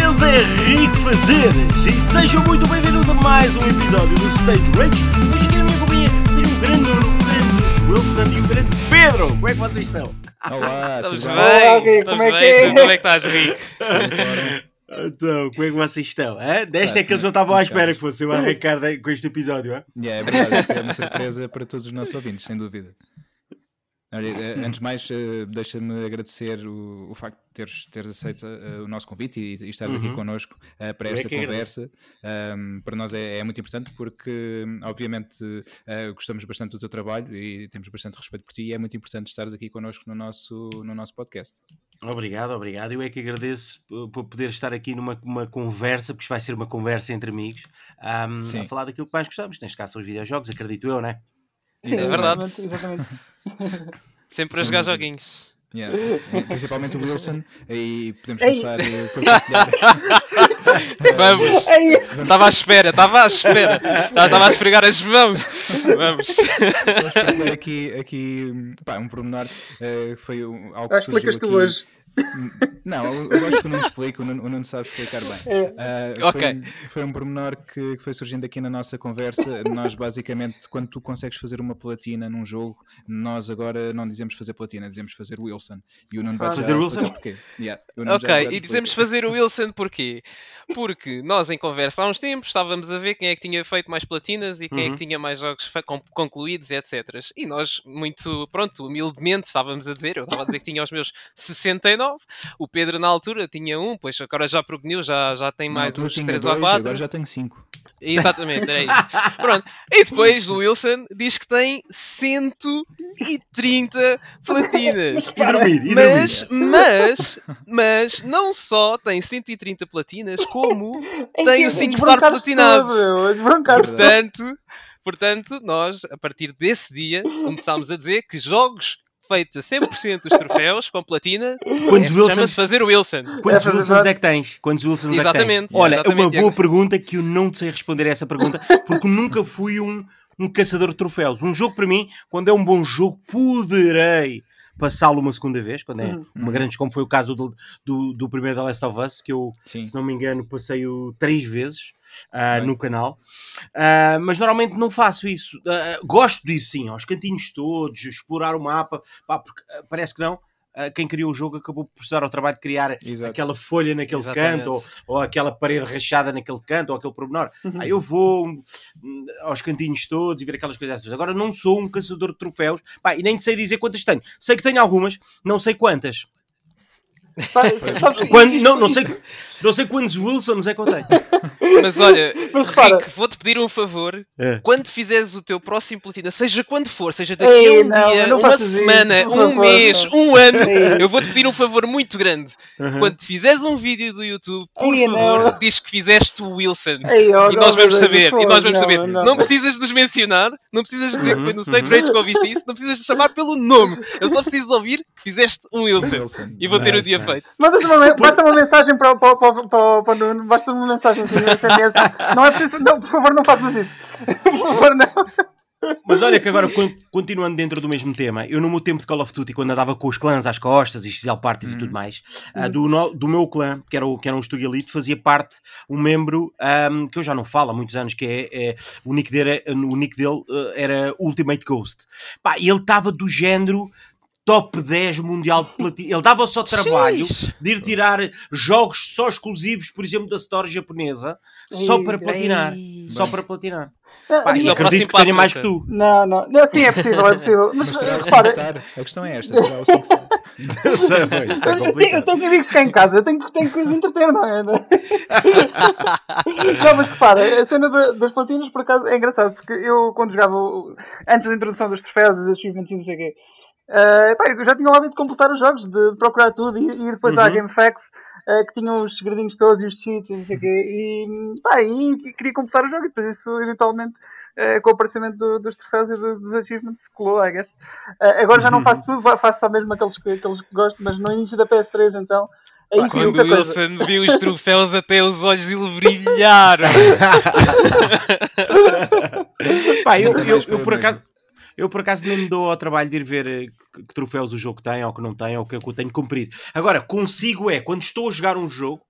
vocês é Rico Fazeres e sejam muito bem-vindos a mais um episódio do Stage Rage. Hoje aqui na minha companhia tenho um grande um grande Wilson e um grande Pedro. Como é que vocês estão? Olá, Estamos tudo bem, bem? Olá, Rico, estamos como é que bem. é? Como é que estás, Rico? Então, como é que vocês estão? hã? Desta Tá, é que eles não estavam à tá, espera tá. que fosse eu arrancar com este episódio. hã? Yeah, é verdade, isto é uma surpresa para todos os nossos ouvintes, sem dúvida. Eh, antes de mais, eh, deixa-me agradecer o, o facto de teres, teres aceito eh, o nosso convite e, e estares aqui Uhum. connosco eh, para é esta agradeço. conversa. Ahm, para nós é, é muito importante porque, obviamente, eh, gostamos bastante do teu trabalho e temos bastante respeito por ti e é muito importante estares aqui connosco no nosso, no nosso podcast. Obrigado, obrigado. Eu é que agradeço por poder estar aqui numa uma conversa, porque isto vai ser uma conversa entre amigos, Sim. a falar daquilo que mais gostamos. Neste caso são os videojogos, acredito eu, não é? Sim, É verdade. Exatamente. Sempre a Sem jogar joguinhos. Yeah. Principalmente o Wilson, e podemos começar eh, por partilhar. Vamos! Estava à espera, estava à espera. Estava a esfregar as mãos. Vamos. Vamos aqui, aqui pá, um pormenor. eh, foi um- algo que surgiu explicas tu aqui. hoje. Não, eu eu gosto que o Nuno explique, o Nuno, o Nuno sabe explicar bem. É. Ah, Ok. foi, um- foi um pormenor que, que foi surgindo aqui na nossa conversa. Nós, basicamente, quando tu consegues fazer uma platina num jogo, nós agora não dizemos fazer platina, dizemos fazer Wilson. E o Nuno vai Fazer já Wilson? Porquê. Yeah, o Nuno já Ok, e dizemos fazer o Wilson porquê? Porque nós em conversa há uns tempos estávamos a ver quem é que tinha feito mais platinas e quem é Uhum. que tinha mais jogos concluídos e etc. E nós, muito, pronto, humildemente estávamos a dizer, eu estava a dizer que tinha os meus 69, o Pedro na altura tinha um, pois agora já progrediu, já, já tem mais uns tinha 3 ou dois, 4. Agora já tenho cinco. Exatamente, era isso. Pronto. E depois o Wilson diz que tem 130 platinas. E dormir, e Mas, dormir. mas, mas não só tem 130 platinas, como Tem o que- singular desbroncaste platinado. portanto, portanto, nós, a partir desse dia, começámos a dizer que jogos feitos a 100% dos troféus com platina Quantos é- Wilsons, chama-se fazer o Wilson. quantos É, Wilsons é que tens? Quantos Wilsons é que Exatamente, tens? Olha, é uma exatamente, boa pergunta que eu não te sei responder a essa pergunta, porque nunca fui um, um caçador de troféus. Um jogo para mim, quando é um bom jogo, poderei passá-lo uma segunda vez, quando é Uhum. uma grande, como foi o caso do, do, do primeiro The Last of Us, que eu Sim. se não me engano, passei-o três vezes Bem. no canal. Ah, mas normalmente não faço isso. Ah, gosto disso sim, aos cantinhos todos, explorar o mapa, pá, porque parece que não. Ah, quem criou o jogo acabou por precisar ao trabalho de criar Exato. aquela folha naquele Exatamente. canto, ou, ou aquela parede rachada naquele canto, ou aquele pormenor. Uhum. Aí eu vou hum, aos cantinhos todos e ver aquelas coisas. todas. Agora não sou um caçador de troféus, pá, e nem sei dizer quantas tenho. Sei que tenho algumas, não sei quantas. Quando, não, não sei, não sei quantos Wilsons é que eu tenho. Mas olha, Mas Rick, vou-te pedir um favor. É. Quando fizeres o teu próximo platina, seja quando for, seja daqui Ei, a um não, dia, uma isso, semana, por um favor, mês, não. um ano, Ei. eu vou-te pedir um favor muito grande. Quando fizeres um vídeo do YouTube, por Ei, favor, não. diz que fizeste o Wilson. Ei, oh, E nós vamos saber, e nós vamos não, saber. não. Não precisas nos mencionar, não precisas dizer que foi no Uhum, Stage uhum. Rage que ouviste isso, não precisas de chamar pelo nome. Eu só preciso ouvir que fizeste um Wilson. Wilson. E vou ter o Nice, dia nice. feito. Mandas uma, basta uma mensagem para, o- para, o- para, o- para, o- para o Nuno, basta uma mensagem assim no SMS. Não é preciso, não, por favor, não faças isso. Por favor, não. Mas olha que agora, con- continuando dentro do mesmo tema, eu no meu tempo de Call of Duty, quando andava com os clãs às costas e XL Parties e tudo mais, ah, do, no- do meu clã, que era, o, que era um Estúdio Elite, fazia parte um membro ahm, que eu já não falo há muitos anos, que é, é- o, nick dele, era- o nick dele ah, era Ultimate Ghost. Pá, e ele estava do género top 10 mundial de platina. Ele dava só trabalho de ir tirar jogos só exclusivos, por exemplo, da Store japonesa, só para platinar. Só para platinar. Ah, Pá, e é o acredito que tenha mais que tu. Não, não, não, sim, é possível, é possível. Mas, Mas repara, 5 star. A questão é esta: tirar o 5 star. Eu sei, é eu tenho, eu complicado. tenho amigos cá em casa, eu tenho, tenho que os entreter, não é? não, mas repara, a cena da- das platinas por acaso é engraçado, porque eu quando jogava antes da introdução dos troféus, dos achievements e não sei o quê, eh, pá, eu já tinha o hábito de completar os jogos, de, de procurar tudo e, e ir depois à Uhum. GameFAQs eh, que tinham os segredinhos todos e os cheats e não sei o quê, e, pá, e queria completar o jogo e depois isso eventualmente. eh, com o aparecimento do- dos troféus e do- dos achievements, colou, I guess. Agora já não faço tudo, faço só mesmo aqueles que, aqueles que gosto, mas no início da PS3 então, aí Quando o coisa. Wilson viu os troféus, até os olhos dele brilharam. Pá, eu, eu, eu o por acaso. Eu por acaso nem me dou ao trabalho de ir ver eh, que, troféus o jogo tem ou que não tem ou que eu tenho que cumprir. Agora, consigo é, quando estou a jogar um jogo,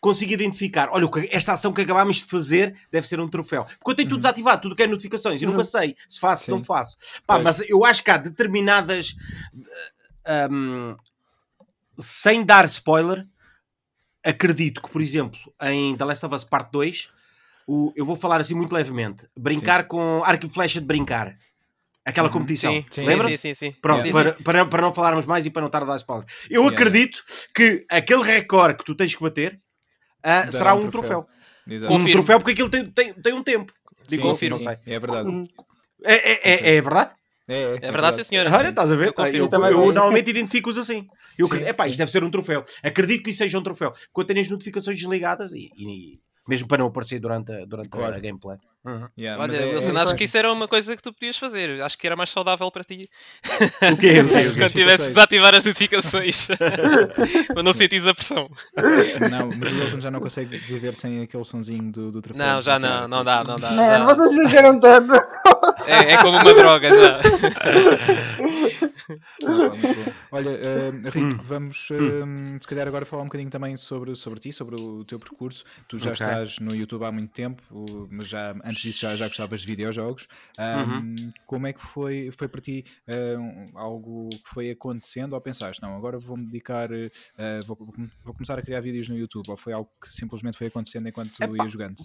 consigo identificar, olha, esta ação que acabámos de fazer deve ser um troféu. Porque eu tenho tudo Uhum. desativado, tudo que é notificações, e Uhum. nunca sei se faço, se não Sim. faço. Pá, mas eu acho que há determinadas. eh, hum, sem dar spoiler, acredito que, por exemplo, em The Last of Us Part 2, o, eu vou falar assim muito levemente: brincar com arco e flecha de brincar. Aquela Uhum. competição. Sim, Sim, sim, Lembra-se? sim, sim, sim. Pronto, Sim, sim. para, para, para não falarmos mais e para não estar a dar spoiler. Eu Yeah. acredito que aquele recorde que tu tens que bater Dará será um troféu. Exato. Um Confirmo. troféu porque aquilo tem, tem, tem um tempo. Sim, Digo, sim, não sei. É verdade. Uhum. É, é, é, é verdade? É, é, É verdade, sim, senhora. Olha, estás a ver? Eu confirmo. Eu, eu vai. normalmente identifico-os assim. Eu, Sim, acredito- epá, isto deve ser um troféu. Acredito que isso seja um troféu. Quando tenho as notificações desligadas e, e- mesmo para não aparecer durante, a- durante Claro. a gameplay. Uhum. Yeah, mas Olha, é- Wilson, é- acho que isso era uma coisa que tu podias fazer. Acho que era mais saudável para ti. O quê? Quando tivesses de ativar as notificações. para não sentires a pressão. Não, mas o Wilson já não consegue viver sem aquele sonzinho do, do troféu. Não, já não, não dá, não dá. Man, vocês viajaram tanto. É, é como uma droga já. Olha, eh, Rico, Hum. vamos eh, se calhar agora falar um bocadinho também sobre, sobre ti, sobre o teu percurso. Tu já Ok. estás no YouTube há muito tempo, mas já antes disso já, já gostavas de videojogos. Ah, Uhum. Como é que foi, foi para ti um- algo que foi acontecendo ou pensaste, não, agora vou-me dedicar, vou, vou com- vou começar a criar vídeos no YouTube ou foi algo que simplesmente foi acontecendo enquanto tu Epá, ias jogando?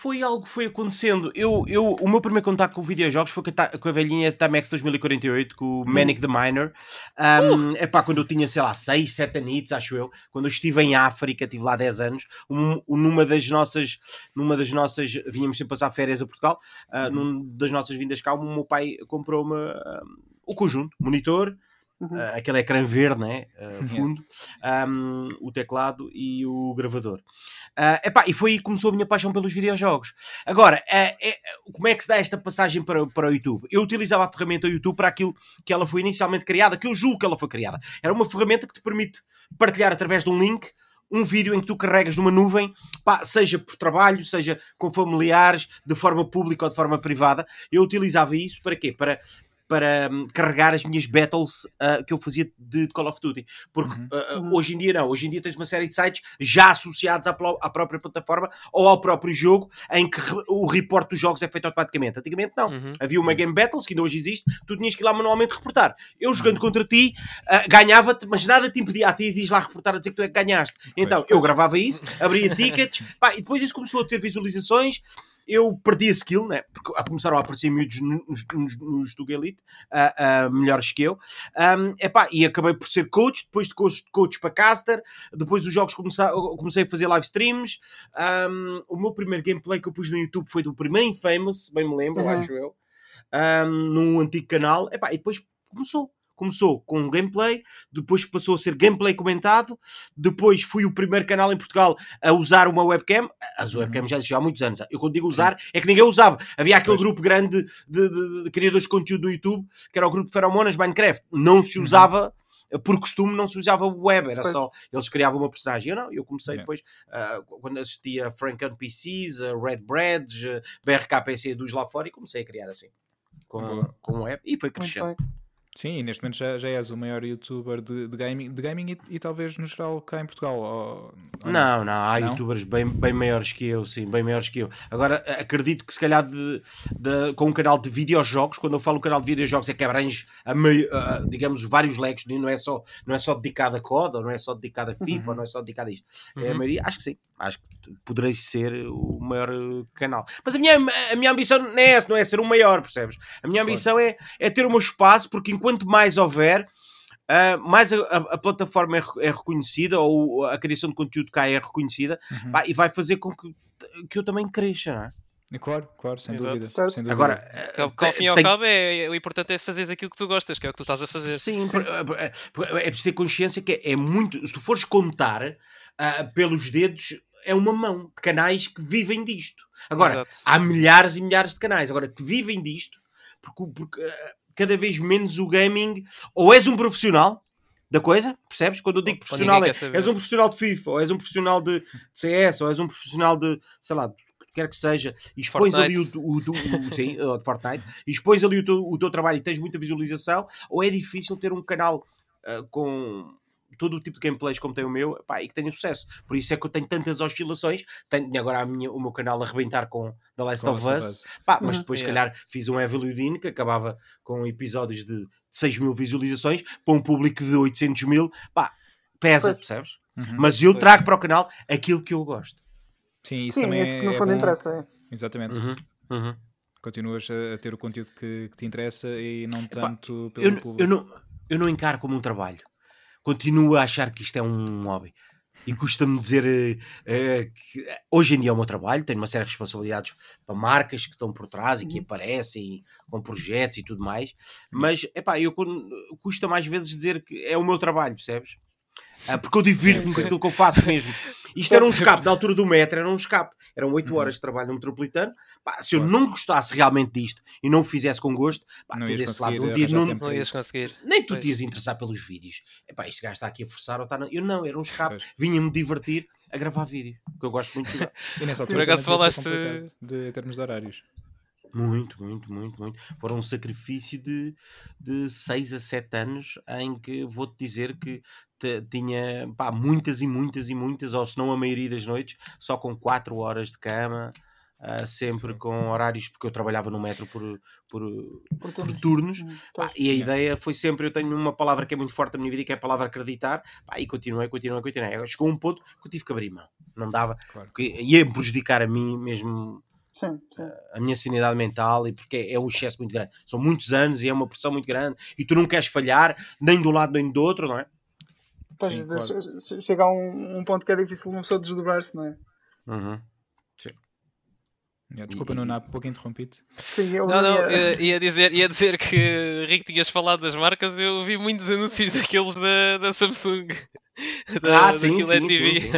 Foi algo que foi acontecendo. Eu, eu, o meu primeiro contato com videojogos foi com a, velhinha Tamex 2048, com o Manic the Miner. Um, epá, quando eu tinha, sei lá, 6, 7 anitos, acho eu. Quando eu estive em África, estive lá 10 anos. Um, um- numa das nossas, numa das nossas, vínhamos sempre passar férias a Portugal. Uh, numa das nossas vindas cá, o meu pai comprou-me um, o conjunto, monitor, Uhum. uh, aquele ecrã verde, né? Uh, Yeah. fundo, um, o teclado e o gravador. Uh, epá, e foi aí que começou a minha paixão pelos videojogos. Agora, é- como é que se dá esta passagem para, para o YouTube? Eu utilizava a ferramenta YouTube para aquilo que ela foi inicialmente criada, que eu julgo que ela foi criada. Era uma ferramenta que te permite partilhar através de um link um vídeo em que tu carregas numa nuvem, pá, seja por trabalho, seja com familiares, de forma pública ou de forma privada. Eu utilizava isso para quê? Para para hum, carregar as minhas battles ah, que eu fazia de Call of Duty. Porque Uhum. ah, Uhum. hoje em dia não. Hoje em dia tens uma série de sites já associados à, à própria plataforma ou ao próprio jogo em que re- o report dos jogos é feito automaticamente. Antigamente não. Uhum. Havia uma Game Battles, que ainda hoje existe, tu tinhas que ir lá manualmente reportar. Eu jogando contra ti, ah, ganhava-te, mas nada te impedia a ti de ir lá reportar a dizer que tu é que ganhaste. Então, eu gravava isso, abria tickets, pá, e depois isso começou a ter visualizações. Eu perdi a skill, né? Porque começaram a aparecer miúdos nos, nos, nos Tuga Elite, ah, ah, melhores que eu. Um, epá, e acabei por ser coach, depois de coach, coach para caster, depois os jogos comecei, comecei a fazer live streams. Um, o meu primeiro gameplay que eu pus no YouTube foi do primeiro Infamous, bem me lembro, Uhum. acho eu, um, num antigo canal. Epá, e depois começou. Começou com gameplay, depois passou a ser gameplay comentado, depois fui o primeiro canal em Portugal a usar uma webcam. As webcams já existiam há muitos anos. Eu quando digo usar, é que ninguém usava. Havia aquele Pois. grupo grande de, de- de criadores de conteúdo no YouTube, que era o grupo de Feromonas Minecraft. Não se Uhum. usava por costume não se usava web, era Pois. só eles criavam uma personagem. Eu não, eu comecei Yeah. depois ah, quando assistia a Frank NPCs, a Red Breads, a BRKPC dos lá fora e comecei a criar assim com, Boa. com web e foi Muito crescendo. Sim, e neste momento já, já és o maior youtuber de, de gaming, de gaming e, e talvez no geral cá em Portugal. ou- ou Não, não, há Não? youtubers bem, bem maiores que eu, sim, bem maiores que eu. Agora, acredito que se calhar de, de- com um canal de videojogos, quando eu falo canal de videojogos é que abrange, a mei- a- digamos, vários leques, não é, só, não é só dedicado a COD, ou não é só dedicado a FIFA, Uhum. ou não é só dedicado a isto. É a Uhum. maioria, acho que sim, acho que poderei ser o maior eh, canal. Mas a minha, a minha ambição não é essa, não é ser o maior, percebes? A minha Claro. ambição é, é ter o meu espaço, porque enquanto mais houver, ah, mais a, a- a plataforma é, é reconhecida ou a criação de conteúdo cá é reconhecida Uhum. pá, e vai fazer com que, que eu também cresça, não é? Claro, claro, sem Exato. dúvida. Certo. sem dúvida. Agora, ao- que ao fim e ao cabo, é, o importante é fazeres aquilo que tu gostas, que é o que tu estás a fazer. Sim, por- é, é, é preciso ter consciência que é, é muito. Se tu fores contar ah, pelos dedos, é uma mão de canais que vivem disto. Agora, Exato. há milhares e milhares de canais agora que vivem disto porque, porque, ah, cada vez menos o gaming ou és um profissional da coisa, percebes? Quando eu digo profissional, é, és um profissional de FIFA, ou és um profissional de, de CS, ou és um profissional de, sei lá, quer que seja, e expões ali o, o, o, o- sim, de Fortnite, e expões ali o teu, o teu trabalho e tens muita visualização, ou é difícil ter um canal ah, com todo o tipo de gameplays como tem o meu pá, e que tenha sucesso. Por isso é que eu tenho tantas oscilações. Tenho agora a minha, o meu canal a arrebentar com The Last Com of Us, pá, mas Uhum. depois, se Yeah. calhar, fiz um Evil Within que acabava com episódios de 6 mil visualizações para um público de 800 mil, pá, pesa, Pois. percebes? Uhum. Mas eu Pois. trago para o canal aquilo que eu gosto. Sim, isso Sim, também é isso que no é fundo bom. interessa. É. Exatamente. Uhum, uhum. Continuas a ter o conteúdo que, que te interessa e não Epá, tanto pelo eu, público. eu, não, eu não encaro como um trabalho. Continuo a achar que isto é um hobby. E custa-me dizer eh, que eh, hoje em dia é o meu trabalho, tenho uma série de responsabilidades para marcas que estão por trás e que Uhum. aparecem com projetos e tudo mais, mas epá, eu custa mais vezes dizer que é o meu trabalho, percebes? Ah, porque eu divirto-me com aquilo que eu faço mesmo. Isto era um escape, na altura do metro, era um escape. Eram 8 Uhum. horas de trabalho no metropolitano. Pá, se eu Claro. não gostasse realmente disto e não o fizesse com gosto, pá, Não ter ias esse lado um dia não, Não ias conseguir. nem tu Pois. te ias interessar pelos vídeos. Epá, este gajo está aqui a forçar ou está. na- Eu não, era um escape. Vinha-me divertir a gravar vídeo, que eu gosto muito de jogar. E nessa Por altura acaso devia ser falaste- de em termos de horários. Muito, muito, muito, muito. Foram um sacrifício de, de 6 a 7 anos em que vou-te dizer que tinha pá, muitas e muitas e muitas, ou se não a maioria das noites, só com 4 horas de cama, ah, sempre com horários, porque eu trabalhava no metro por, por, Por por turnos. turnos. Hum, Pá, e a ideia foi sempre, eu tenho uma palavra que é muito forte na minha vida, que é a palavra acreditar, pá, e continuei, continuei, continuei. Chegou um ponto que eu tive que abrir mão. Não dava, Claro. ia prejudicar a mim mesmo, Sim, sim. a minha sanidade mental, e porque é um excesso muito grande. São muitos anos e é uma pressão muito grande, e tu não queres falhar, nem de um lado nem do outro, não é? Pois, Sim, claro. che- che- chega a um, um ponto que é difícil uma pessoa desdobrar-se, não é? Uhum. Yeah, desculpa, Nuno, há pouco interrompi-te. Sim, eu Não, não, ia- ia, ia dizer, ia dizer que Rico tinhas falado das marcas, eu vi muitos anúncios daqueles da, da Samsung. Ah, sim, é sim, TV. sim,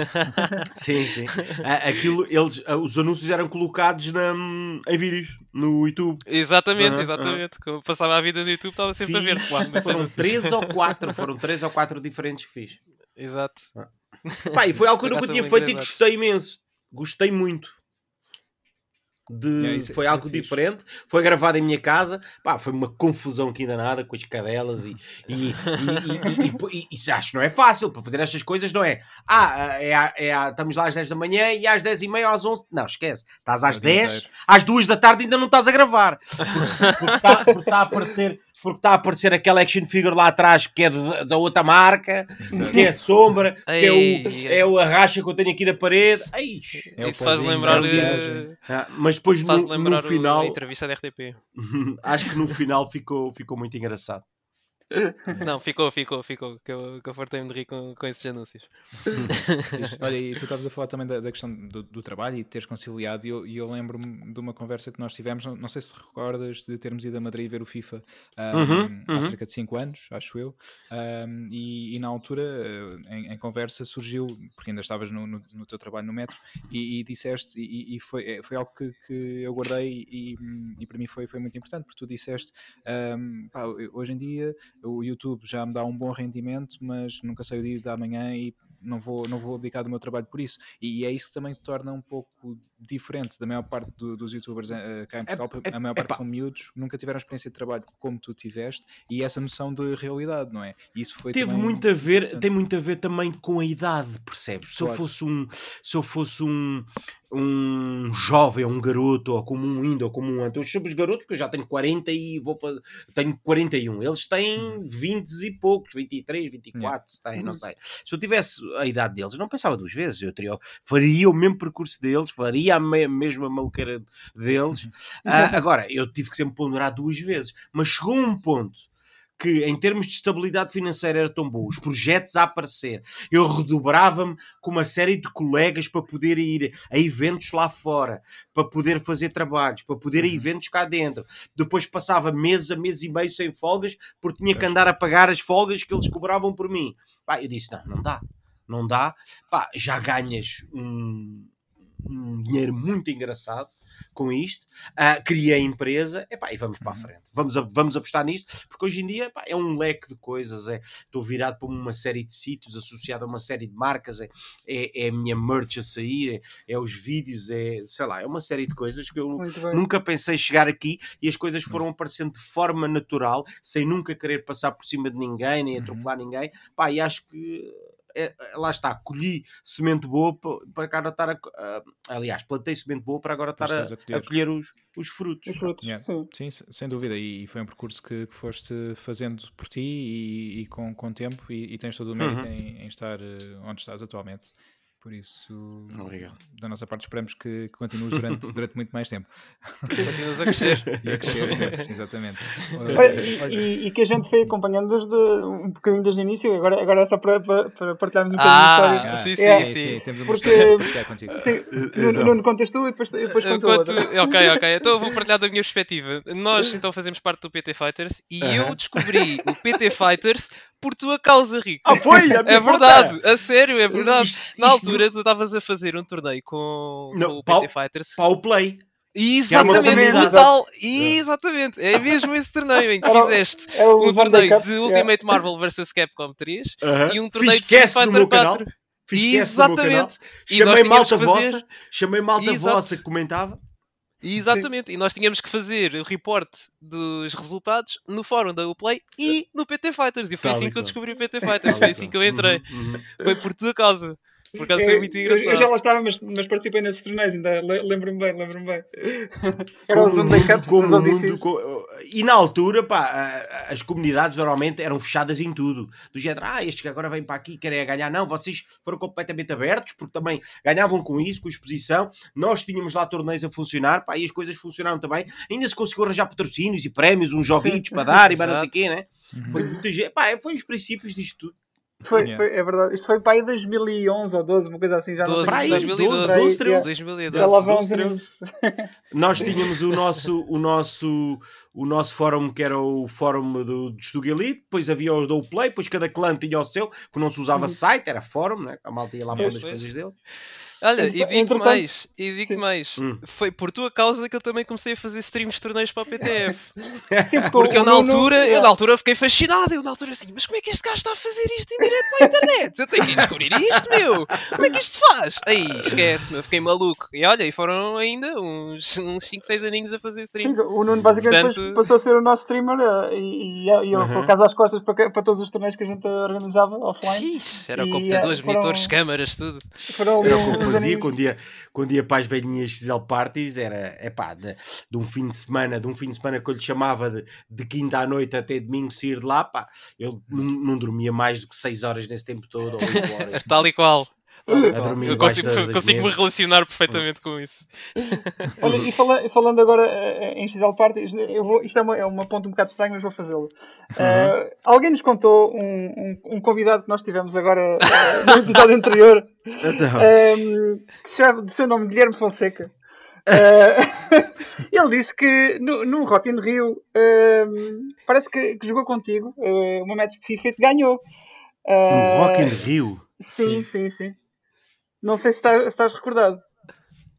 Sim, sim. Ah, Aquilo, eles, ah, os anúncios eram colocados na, em vídeos no YouTube. exatamente, Aham, exatamente. Como eu passava a vida no YouTube, estava sempre a ver Fiz- claro, foram três ou quatro, foram três ou quatro diferentes que fiz. Exato. Pá, e foi algo que eu nunca tinha feito e gostei imenso. Gostei muito. De, Yeah, isso é- foi é algo fixe. diferente. Foi gravado em minha casa. Pá, foi uma confusão que ainda nada com as cadelas e, e, e, e, acho que não é fácil para fazer estas coisas, não é? Ah, é, é, estamos lá às 10 da manhã e às 10 e meia às 11. Não, esquece. Estás às O dia 10, inteiro. às 2 da tarde ainda não estás a gravar. Porque- está tá a aparecer. Porque está a aparecer aquela action figure lá atrás que é do- da outra marca, Exato. que é a sombra, que é, o, é o- a racha que eu tenho aqui na parede. Ai, É o Isso faz lembrar, eh, viagem. ah, mas depois faz no, lembrar no o- final, a entrevista da RTP. acho que no final ficou, ficou muito engraçado. Não, ficou, ficou, ficou. Que eu, que eu fartei-me de rir com, com esses anúncios. Olha, e tu estavas a falar também da, da questão do, do trabalho e de teres conciliado, e eu, eu lembro-me de uma conversa que nós tivemos, não, não sei se recordas de termos ido a Madrid ver o FIFA um, Uhum, há uhum. cerca de 5 anos, acho eu, um, e, e na altura, eh, em, em conversa, surgiu, porque ainda estavas no, no, no teu trabalho no metro, e, e disseste, e, e foi, eh, foi algo que, que eu guardei e, e para mim foi, foi muito importante, porque tu disseste, um, pá, hoje em dia o YouTube já me dá um bom rendimento, mas nunca sei o dia da manhã e não vou, não vou abdicar do meu trabalho por isso. E é isso que também torna um pouco diferente da maior parte do- dos youtubers eh, cá em Portugal. porque é- a maior parte epá. são miúdos, nunca tiveram experiência de trabalho como tu tiveste e essa noção de realidade, não é? Isso foi Teve muito a ver, importante. tem muito a ver também com a idade, percebes? Se eu Claro. fosse um, se eu fosse um, um jovem, um garoto, ou como um indo, ou como um antes, eu chamo os garotos porque eu já tenho 40 e vou fazer, tenho 41. Eles têm 20 e poucos, 23, 24, se têm, não Uhum. sei. Se eu tivesse a idade deles, não pensava duas vezes, eu teria, faria o mesmo percurso deles, faria a me- mesma maluqueira deles. Ah, agora, eu tive que sempre ponderar duas vezes, mas chegou um ponto que em termos de estabilidade financeira era tão bom, os projetos a aparecer, eu redobrava-me com uma série de colegas para poder ir a eventos lá fora, para poder fazer trabalhos, para poder ir a Uhum. eventos cá dentro. Depois passava meses a mês e meio sem folgas, porque tinha que andar a pagar as folgas que eles cobravam por mim. Pá, eu disse, não, não dá, não dá. Pá, já ganhas um, um dinheiro muito engraçado. com isto, uh, criei a empresa, epá, e vamos para a Uhum. frente. Vamos, a- vamos apostar nisto, porque hoje em dia epá, é um leque de coisas. É, estou virado para uma série de sítios associado a uma série de marcas, é, é, é a minha merch a sair, é, é os vídeos, é sei lá, é uma série de coisas que eu nunca pensei chegar aqui e as coisas foram aparecendo de forma natural, sem nunca querer passar por cima de ninguém, nem Uhum. atropelar ninguém. Pá, e acho que é- é- lá está, colhi semente boa pa- para agora estar a, a- aliás, plantei semente boa para agora estar a, a a colher. os, os frutos. Os frutos. Yeah. Sim. Sim, se- sem dúvida, e foi um percurso que, que foste fazendo por ti e, e com, com tempo, e, e tens todo o mérito Uhum. em, em estar eh, onde estás atualmente. Por isso, Obrigado. da nossa parte, esperamos que, que continues durante, durante muito mais tempo Continuas a crescer. e a crescer sempre, exatamente. Olha, e, e- e que a gente foi acompanhando desde um bocadinho desde o início, agora, agora é só para, para, para partilharmos um bocadinho Ah, história. sim, sim, É. sim. temos uma Porque- história contigo. Sim, Nuno, Nuno, contas tu e depois, depois conto outra. Ok, ok. Então eu vou partilhar da minha perspectiva. Nós então fazemos parte do PT Fighters e eu Aham. descobri o PT Fighters por tua causa, Rico. Ah, foi? É verdade, a sério, é verdade. Isto- Na isto- altura tu estavas a fazer um torneio com, Não, com o pau- PT Fighters. Para o play. Exatamente, o comunidade. tal. Exatamente, é mesmo esse torneio em que Era fizeste Era o um Sunday torneio Cup. de yeah. Ultimate Marvel vs Capcom 3 Aham. e um torneio Fiz de Street Fighter meu canal. 4. Fiz cast no meu canal. Exatamente. Chamei malta fazer- vossa. Chamei malta Exato. vossa que comentava. Exatamente, e nós tínhamos que fazer o report dos resultados no fórum da Uplay e no PT Fighters. E foi Tal assim e que eu qual. descobri o PT Fighters, foi assim que eu entrei. Uhum, uhum. Foi por tua causa. Por acaso foi muito Eu- eu- já engraçado. lá estava, mas, mas participei nesses torneios, ainda le- lembro-me bem, lembro-me bem. Era o Como Sunday Cups como mundo- co- E na altura, pá, as comunidades normalmente eram fechadas em tudo. Do género, ah, estes que agora vêm para aqui querem ganhar. Não, vocês foram completamente abertos, porque também ganhavam com isso, com exposição. Nós tínhamos lá torneios a funcionar, pá, e as coisas funcionaram também. Ainda se conseguiu arranjar patrocínios e prémios, uns joguitos para dar e para não sei o quê, né? Uhum. Foi muita gente. Pá, foi os princípios disto tudo. Foi, Yeah. foi, é verdade. Isto foi para aí 2011 ou 12, uma coisa assim, já não 12, Para aí, tenho 2012, 12, 12, 13. 2012. Já lá vão 12, uns aninhos. Nós tínhamos o nosso, o nosso, o nosso fórum que era o fórum do, do Elite, depois havia o do Play, depois cada clã tinha o seu, porque não se usava Uhum. site, era fórum, né? a malta ia lá Pois, para as coisas dele. Olha, e entretanto- mais, e Sim. mais, Hum. foi por tua causa que eu também comecei a fazer streams de torneios para o PTF. Sim, porque eu na Nuno- altura, eu yeah. na altura fiquei fascinado, eu na altura assim, mas como é que este gajo está a fazer isto em direto para a internet? Eu tenho que ir descobrir isto, meu! Como é que isto se faz? Aí, esquece-me, eu fiquei maluco. E olha, e foram ainda uns, uns 5, 6 aninhos a fazer stream. Sim, o Nuno basicamente Portanto- depois passou a ser o nosso streamer eh, e, e, e eu, Uhum. por acaso, às costas para, para todos os torneios que a gente organizava offline. Ixi, era E, computadores, eh, foram- monitores, câmaras, tudo. Foram fazia aninhos. quando ia, quando ia para as velhinhas XL Parties, era epá, de, de um fim de semana, de um fim de semana que eu lhe chamava de, de quinta à noite até domingo sair de lá, pá, eu não, não dormia mais do que 6 horas nesse tempo todo, ou 8 horas. Tal e qual. Dormir Eu consigo, da- consigo me relacionar perfeitamente com isso. Olha, e fala- falando agora eh, em XL Parties, eu vou, isto é uma, é uma ponta um bocado estranha, mas vou fazê-lo. Eh, alguém nos contou um, um, um convidado que nós tivemos agora eh, no episódio anterior, Então, ehm, que se chama de seu nome Guilherme Fonseca. Eh, ele disse que no, no Rock in Rio ehm, parece que, que jogou contigo eh, uma match de FIFA e te ganhou. no Eh, Rock in Rio. Sim, sim, sim. Não sei se estás, se estás recordado.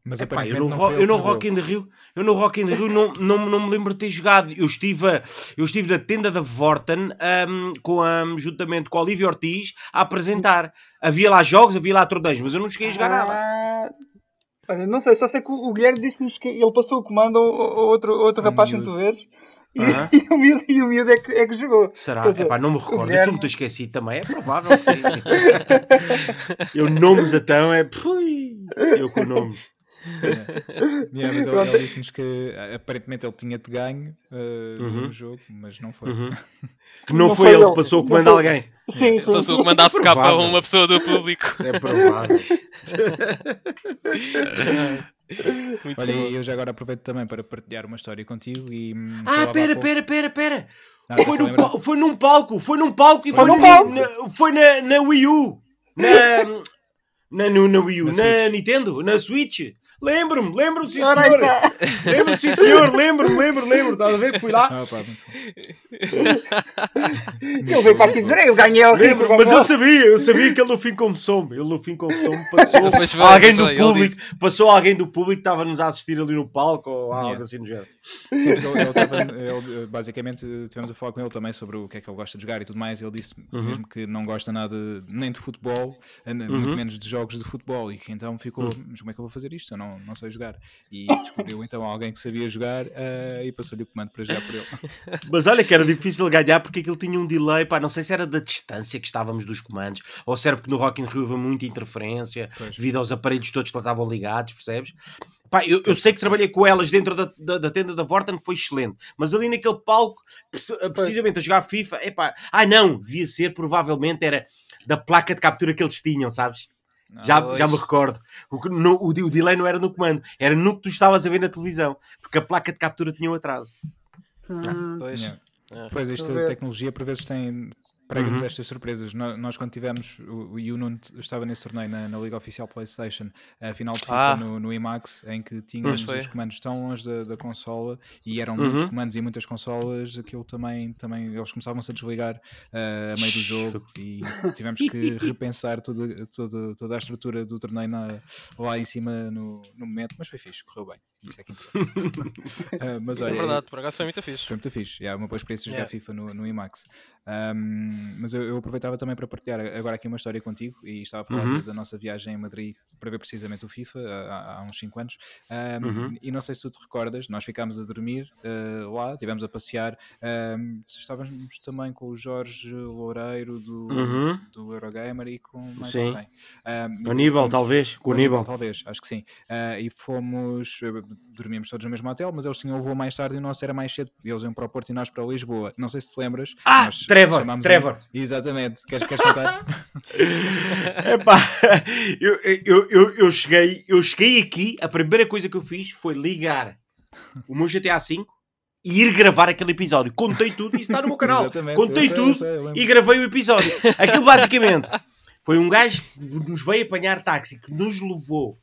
Mas Epá, eu aparentemente no, não eu no que Rock in Rio, eu no Rock in Rio não, não, não me lembro de ter jogado. Eu estive, a- eu estive na tenda da Vorten ahm, com a, juntamente com a Olivia Ortiz a apresentar. Havia lá jogos, havia lá torneios, mas eu não cheguei a jogar nada. Ah, olha, não sei, só sei que o Guilherme disse-nos que ele passou o comando ao ao outro, outro Um rapaz miúdo. tu veres. E, e o miúdo, e o miúdo é, que, é que jogou. Será? Dizer, Epá, não me recordo. Eu sou muito esquecido também. É provável que sim. eu nomes então é. Pui, eu com nomes. Yeah, mas ele, ele disse-nos que ah, aparentemente ele tinha-te ganho ah, Uhum. no jogo, mas não foi. Uhum. Que não, Não foi foi ele que passou o comando a alguém. Sim, sim. Passou o comando a capa a Provável. uma pessoa do público. É provável. Muito Olha, bom. e eu já agora aproveito também para partilhar uma história contigo e. hum, Ah, pera, pera, pera, pera. Ah, Foi, estás-te a no lembrar? pal- foi num palco, foi num palco e Foi foi, num na, palco. na- foi na, na Wii U. Na, na, no- na Wii U, Na na. Nintendo, na Switch. Lembro-me, lembro-me, sim senhor. está. Lembro-me, sim senhor, lembro-me, lembro, lembro. Estás a ver que fui lá? Ah, pá, muito. Ele veio para aqui dizer, eu ganhei ao Lembro, Rico. mas eu sabia, eu sabia que ele no fim confessou-me. Ele no fim confessou-me, passou foi, alguém do público, passou alguém do público que estava-nos a assistir ali no palco ou algo Yeah. assim do género. Sim, ele, ele tava- ele, basicamente tivemos a falar com ele também sobre o que é que ele gosta de jogar e tudo mais. Ele disse Uhum. mesmo que não gosta nada nem de futebol, eh, muito Uhum. menos de jogos de futebol. E que então ficou, mas como é que eu vou fazer isto? Eu não, não sei jogar. E descobriu então alguém que sabia jogar eh, e passou-lhe o comando para jogar por ele. Mas olha que era difícil ganhar porque aquilo tinha um delay, pá, não sei se era da distância que estávamos dos comandos, ou se era porque no Rock in Rio havia muita interferência, Pois. devido aos aparelhos todos que lá estavam ligados, percebes? Pá, eu, eu sei que trabalhei com elas dentro da, da, da tenda da Vorten, que foi excelente, mas ali naquele palco, preci- precisamente a jogar FIFA, epá, ah não, devia ser, provavelmente era da placa de captura que eles tinham, sabes? Já, já me recordo. O, no- o, o delay não era no comando, era no que tu estavas a ver na televisão, porque a placa de captura tinha um atraso. Hum, Pois. Yeah. Ah. Pois, Estou esta a ver. tecnologia por vezes tem prega-nos Uhum. estas surpresas. No- Nós, quando tivemos, o, o Yunon estava nesse torneio na, na Liga Oficial PlayStation, a final de FIFA Ah. no, no IMAX, em que tínhamos os comandos tão longe da, da consola e eram muitos Uhum. comandos e muitas consolas, aquilo também, também eles começavam-se a desligar ah, a meio do jogo e tivemos que repensar tudo, tudo- toda a estrutura do torneio na- lá em cima no, no momento, mas foi fixe, correu bem. Isso é que. Ah, mas É olha, verdade, por acaso foi muito fixe. foi muito fixe, é uma boa experiência jogar Yeah. FIFA no, no IMAX. Ahm, mas eu, eu aproveitava também para partilhar agora aqui uma história contigo e estava a falar Uhum. da- nossa viagem em Madrid para ver precisamente o FIFA há, há- uns 5 anos. Ahm, Uhum. E não sei se tu te recordas, nós ficámos a dormir ah, lá, estivemos a passear. ahm, estávamos também com o Jorge Loureiro do, Uhum. do Eurogamer e com mais Sim. alguém. E O fomos- talvez, com o Aníbal. talvez, acho que sim. Ah, e fomos, eh, dormíamos todos no mesmo hotel, mas eles tinham o voo mais tarde e o nosso era mais cedo. Eles iam para o Porto e nós para Lisboa. Não sei se te lembras. Ah, nós Trevor, chamámos Trevor. um- Exatamente. Queres, queres contar? Epá, eu, eu, eu, eu, cheguei, eu cheguei aqui, a primeira coisa que eu fiz foi ligar o meu GTA V e ir gravar aquele episódio. Contei tudo e isso está no meu canal. Exatamente, Contei sei, tudo sei, e gravei o episódio. Aquilo basicamente foi um gajo que nos veio apanhar táxi, que nos levou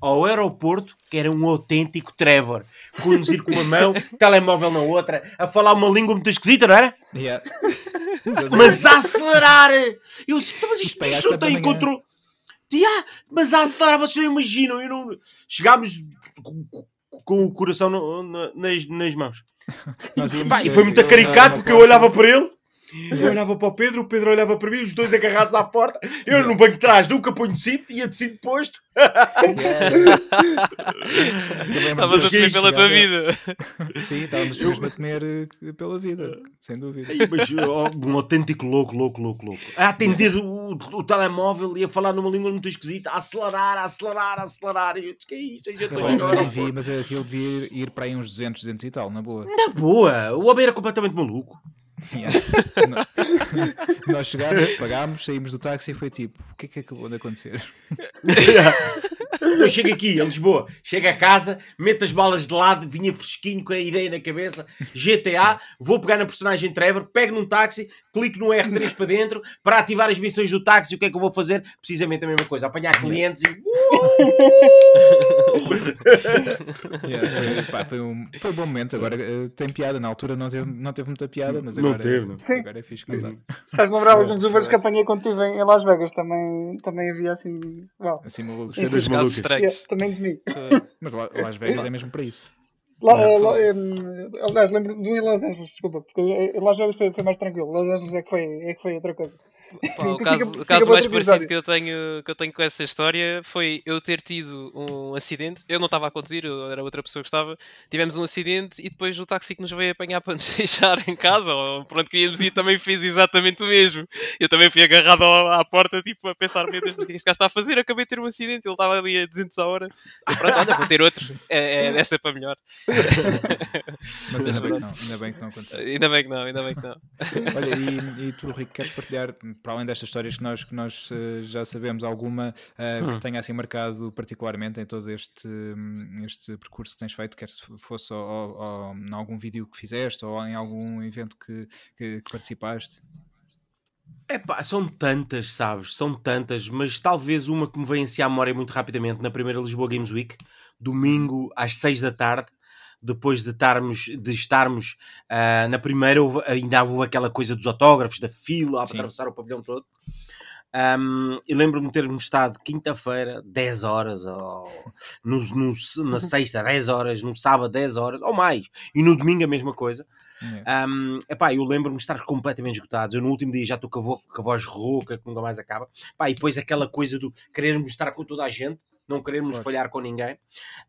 ao aeroporto, que era um autêntico Trevor. Conduzir com uma mão, telemóvel na outra, a falar uma língua muito esquisita, não era? Yeah. Mas a acelerar. Eu disse, "Então, mas isto, isto não tem amanhã." controle. Mas a acelerar, vocês não imaginam. Eu não... Chegámos com, o coração no- na- nas, nas mãos. Íamos, Pá, e foi muito caricato porque eu olhava para ele. Eu olhava para o Pedro, o Pedro olhava para mim, os dois agarrados à porta. Eu no banco de trás nunca ponho de cinto, ia de cinto posto. Estavas a sofrer pela tua vida. Sim, estávamos mesmo a temer eh, pela vida, sem dúvida. Mas, ó, um autêntico louco, louco, louco, louco. A atender o, o telemóvel e a falar numa língua muito esquisita, a acelerar, a acelerar, a acelerar. E eu disse, que é isto? Eu já estou a Eu chegar ao nem aeroporto." vi, mas aquilo devia ir para aí uns 200, 200 e tal, na boa. Na boa, o homem era completamente maluco. Yeah. Nós chegámos, pagámos, saímos do táxi e foi tipo: o que é que acabou de acontecer? Eu chego aqui a Lisboa, chego a casa, meto as balas de lado, vinha fresquinho com a ideia na cabeça, GTA, vou pegar na personagem Trevor, pego num táxi, clico no R3 para dentro, para ativar as missões do táxi, o que é que eu vou fazer? Precisamente a mesma coisa, apanhar clientes e... Yeah, foi, pá, foi um, foi um bom momento. Agora eh, tem piada. Na altura não teve, não teve muita piada, mas Não agora, teve, não. Sim. agora é fixe contar. Faz lembrar alguns. Ubers que apanhei quando estive em Las Vegas. Também, também havia assim. Uau. Assim maluco. Cenas malucas. Yeah, também de mim. Mas lá- Las Vegas é mesmo para isso. Lá, Não, eh, lá, aliás, lembro de um em Los Angeles, desculpa, porque em Las Vegas foi, foi mais tranquilo. Los Angeles é que foi, é que foi outra coisa. Pá, o caso, fica o caso mais parecido que eu, tenho, que eu tenho com essa história foi eu ter tido um acidente. Eu não estava a conduzir, eu era outra pessoa que estava. Tivemos um acidente e depois o táxi que nos veio apanhar para nos deixar em casa, ou para onde queríamos ir, também fez exatamente o mesmo. Eu também fui agarrado ao- à porta, tipo, a pensar: meu Deus, mas o que este gajo está a fazer? Acabei de ter um acidente, ele estava ali a 200 a hora. E pronto, olha, vou ter outro. É, é desta para melhor. Mas ainda bem que não, ainda bem que não aconteceu. Ainda bem que não, ainda bem que não. Olha, e, e tu, Rico, queres partilhar, para além destas histórias que nós, que nós eh, já sabemos, alguma eh, Hum. que tenha assim marcado particularmente em todo este, hum, este percurso que tens feito, quer se fosse ao- ao- em algum vídeo que fizeste ou em algum evento que, que- que participaste? Epá, são tantas, sabes? São tantas, mas talvez uma que me vem assim à memória muito rapidamente na primeira Lisboa Games Week, domingo às 6 da tarde, depois de estarmos, de estarmos uh, na primeira, ainda houve aquela coisa dos autógrafos, da fila, a atravessar o pavilhão todo. Um, e lembro-me de termos estado quinta-feira, 10 horas, ou no, no, na sexta, 10 horas, no sábado, 10 horas, ou mais, e no domingo a mesma coisa. Um, epá, eu lembro-me de estar completamente esgotados. Eu no último dia já estou com a, voz, com a voz rouca, que nunca mais acaba. Epá, e depois aquela coisa do querermos estar com toda a gente não queremos claro. falhar com ninguém.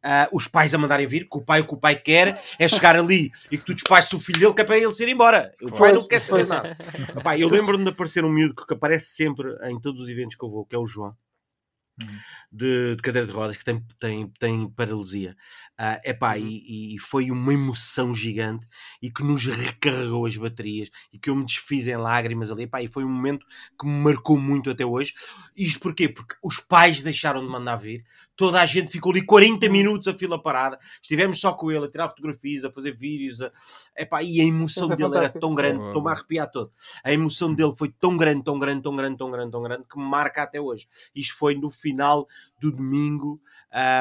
Uh, os pais a mandarem vir, que o pai o que o pai quer é chegar ali e que tu despachas o filho dele que é para ele ser embora. O pai não quer saber nada. Epá, eu lembro-me de aparecer um miúdo que aparece sempre em todos os eventos que eu vou, que é o João. Uhum. De, de, cadeira de rodas que tem, tem, tem paralisia. Uh, epá, uhum. e, e foi uma emoção gigante e que nos recarregou as baterias e que eu me desfiz em lágrimas ali. Epá, e foi um momento que me marcou muito até hoje. Isto porquê? Porque os pais deixaram de mandar vir, toda a gente ficou ali 40 minutos a fila parada. Estivemos só com ele a tirar fotografias, a fazer vídeos. A... Epá, e a emoção é dele era tão grande, estou-me a arrepiar todo. A emoção dele foi tão grande, tão grande, tão grande, tão grande, tão grande, que me marca até hoje. Isto foi no final do domingo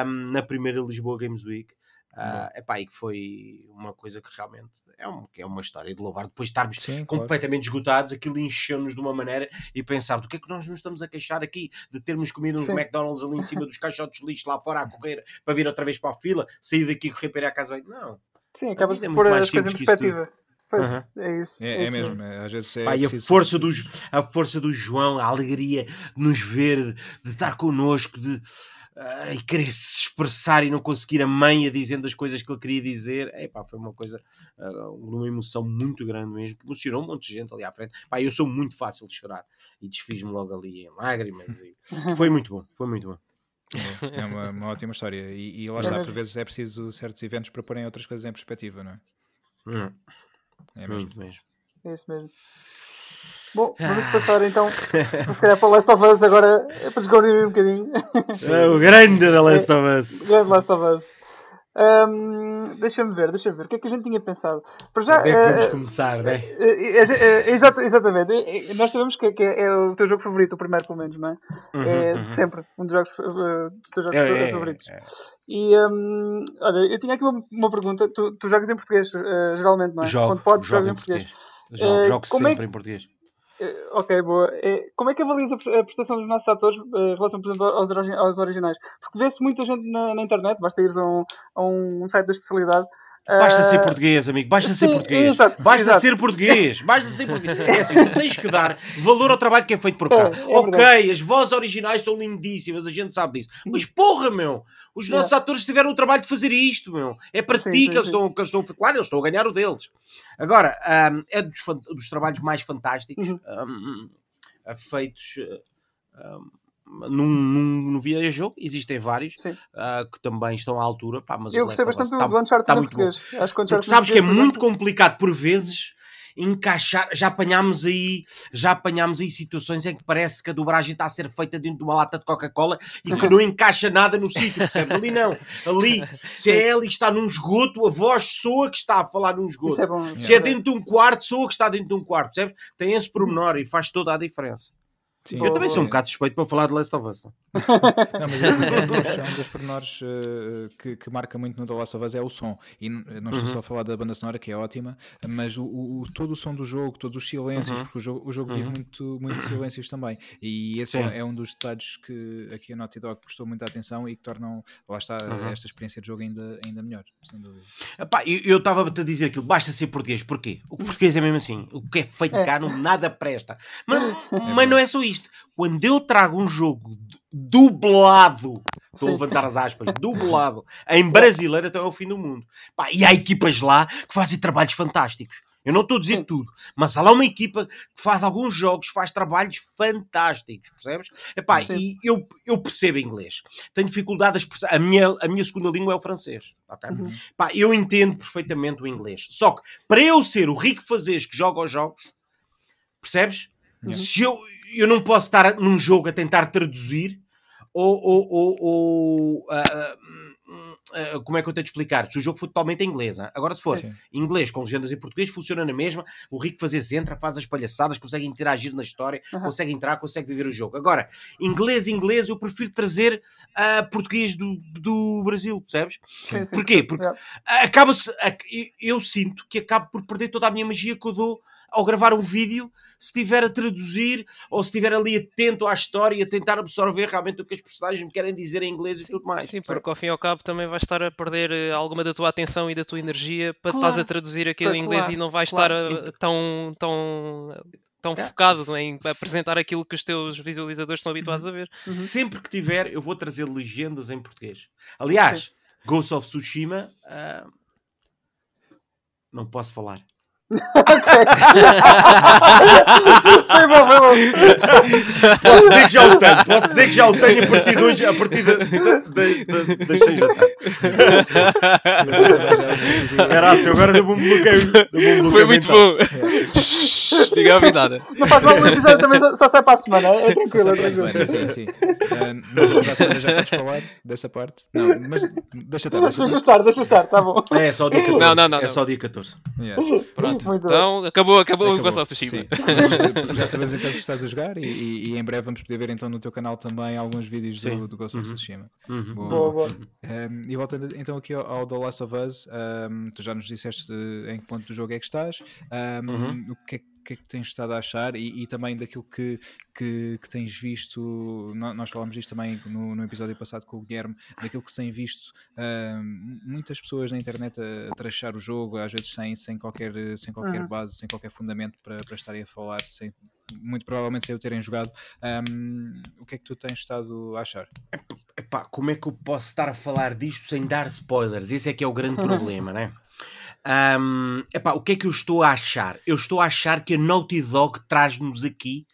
um, na primeira Lisboa Games Week. Uh, epá, e que foi uma coisa que realmente é, um, é uma história de louvar. Depois de estarmos Sim, completamente claro. esgotados, aquilo encheu-nos de uma maneira e pensar do que é que nós nos estamos a queixar aqui de termos comido uns Sim. McDonald's ali em cima dos caixotes de lixo lá fora a correr para vir outra vez para a fila, sair daqui e correr para ir à casa. Não. Sim, acabas de é pôr as coisas em perspectiva. Pois, uhum. é isso. É, é, é mesmo, é, às vezes é Pá, a, força do, a força do João, a alegria de nos ver, de estar connosco, de uh, e querer se expressar e não conseguir a manha dizendo as coisas que ele queria dizer. Epá, foi uma coisa, uh, uma emoção muito grande mesmo, que emocionou um monte de gente ali à frente. Pá, eu sou muito fácil de chorar e desfiz-me logo ali em lágrimas. E... foi muito bom, foi muito bom. É uma, uma ótima história. E, e lá está, por vezes é preciso certos eventos para porem outras coisas em perspectiva, não é? Hum. É mesmo. mesmo. É isso mesmo. Bom, vamos passar então, se calhar para o Last of Us agora, é para descobrir um bocadinho. É o grande da Last of Us. O grande Last of Us. Um, deixa-me ver, deixa-me ver. O que é que a gente tinha pensado? Para já, é que vamos uh, começar, não é? Uh, uh, exatamente. Nós sabemos que, que, é o teu jogo favorito, o primeiro, pelo menos, não é? Uhum, é uhum. sempre um dos, jogos, dos teus jogos é, favoritos. É, é. E um, olha, eu tinha aqui uma, uma pergunta. Tu, tu, jogas em português, geralmente, não é? Jogo, Quando podes, jogo em português. português. Jogo, jogo é sempre em português. Ok, boa. Como é que avalias a prestação dos nossos atores em relação, por exemplo, aos, aos originais? Porque vê-se muita gente na, na, internet, basta ir a um, a um site da especialidade Basta ser ah, português, amigo. Basta ser português. Exato, basta exato. ser português. Basta ser português. É assim, tu tens que dar valor ao trabalho que é feito por cá. É, é ok, verdade. as vozes originais são lindíssimas, a gente sabe disso. Mas porra, meu, os nossos atores tiveram o trabalho de fazer isto, meu. É para sim, ti sim, que, eles estão, que eles estão. Claro, eles estão a ganhar o deles. Agora, um, é dos, dos, trabalhos mais fantásticos uhum. um, feitos. Um, num, num, num videojogo, existem vários uh, que também estão à altura. Pá, mas eu gostei bastante do, tá, do Uncharted tá muito português. Acho que Porque sabes que é muito complicado por vezes encaixar, já apanhámos aí, já apanhámos aí situações em que parece que a dobragem está a ser feita dentro de uma lata de Coca-Cola e que não encaixa nada no sítio, percebes? Ali não, ali, se é e está num esgoto, a voz soa que está a falar num esgoto. É bom, se é, é dentro de um quarto, soa que está dentro de um quarto, percebes? Tem esse pormenor e faz toda a diferença. Sim, eu também sou um bocado suspeito para falar de Last of Us. Não, mas é, é, um, dos, é um dos pormenores uh, que, que, marca muito no The Last of Us é o som. E não estou uhum. só a falar da banda sonora, que é ótima, mas o, o, todo o som do jogo, todos os silêncios, uhum. porque o jogo, o jogo uhum. vive muito, muito silêncios também. E esse é, é, um dos detalhes que aqui a Naughty Dog prestou muita atenção e que tornam, lá está, uhum. esta experiência de jogo ainda, ainda melhor, sem dúvida. Epá, eu estava a dizer aquilo, basta ser português. Porquê? O português é mesmo assim. O que é feito cá não nada presta. Mas, mas não é só isto quando eu trago um jogo dublado, estou a levantar as aspas, dublado, em brasileiro até ao fim do mundo. Pá, e há equipas lá que fazem trabalhos fantásticos. Eu não estou a dizer tudo, mas há lá uma equipa que faz alguns jogos, faz trabalhos fantásticos, percebes? Epá, e eu, eu percebo inglês. Tenho dificuldade a expressar. A minha, a minha segunda língua é o francês. Okay? Uhum. Epá, eu entendo perfeitamente o inglês. Só que para eu ser o rico fazes que joga os jogos, percebes? Se eu, eu não posso estar num jogo a tentar traduzir ou, ou, ou, ou uh, uh, como é que eu tenho de explicar? Se o jogo for totalmente em inglês, hein? agora se for Sim. inglês com legendas em português, funciona na mesma. O Rico Fazes entra, faz as palhaçadas, consegue interagir na história, Aham. consegue entrar, consegue viver o jogo. Agora, inglês, inglês, eu prefiro trazer a português do, do Brasil, percebes? Sim. Porquê? Porque acaba-se. ac- eu- Eu sinto que acabo por perder toda a minha magia que eu dou ao gravar um vídeo se estiver a traduzir ou se estiver ali atento à história e a tentar absorver realmente o que as personagens me querem dizer em inglês e tudo mais. Sim, porque ao fim e ao cabo também vais estar a perder eh, alguma da tua atenção e da tua energia para Claro. estás a traduzir aquilo em inglês Claro, e não vais claro. estar a- tão, tão, tão É, focado em se- apresentar aquilo que os teus visualizadores estão habituados a ver. Uhum. Sempre que tiver, eu vou trazer legendas em português. Aliás, Ghost of Tsushima. ah, não posso falar. Foi bom, foi bom. Posso dizer que já o tenho. Posso dizer que já o tenho a partir de hoje, a partir da- da- da- da- das 6 da tarde. Caraca, agora deu-me um bloqueio. um Foi muito bom! Diga a nada. Não faz mal, o episódio também só, só sai para a semana. É tranquilo, é tranquilo. sim, sim. Ah, não sei se para a semana já podes falar dessa parte. Não, mas deixa estar, deixa Deixa estar. deixa estar, tá bom. É só dia 14. Não, não, não, é só dia 14. Yeah. Pronto, Muito bem. então acabou, acabou, o Acabou. Ghost of Tsushima. Já sabemos então que estás a jogar e, e- e em breve vamos poder ver então no teu canal também alguns vídeos do, do Ghost of Uhum. Tsushima. Uhum. Boa. Boa, boa. Um, e voltando então aqui ao, ao The Last of Us, um, tu já nos disseste eh, em que ponto do jogo é que estás, um, Uhum. o que é, que é que tens estado a achar e, e também daquilo que, que, que tens visto, nó- nós falámos disto também no, no episódio passado com o Guilherme, daquilo que se tem visto um, muitas pessoas na internet a, a trachar o jogo, às vezes sem, sem qualquer, sem qualquer Uhum. base, sem qualquer fundamento para, para estarem a falar, sem, muito provavelmente sem o terem jogado. Um, o que é que tu tens estado a achar? Epá, como é que eu posso estar a falar disto sem dar spoilers? Esse é que é o grande problema, né? Ahm, epá, o que é que eu estou a achar? Eu estou a achar que a Naughty Dog traz-nos aqui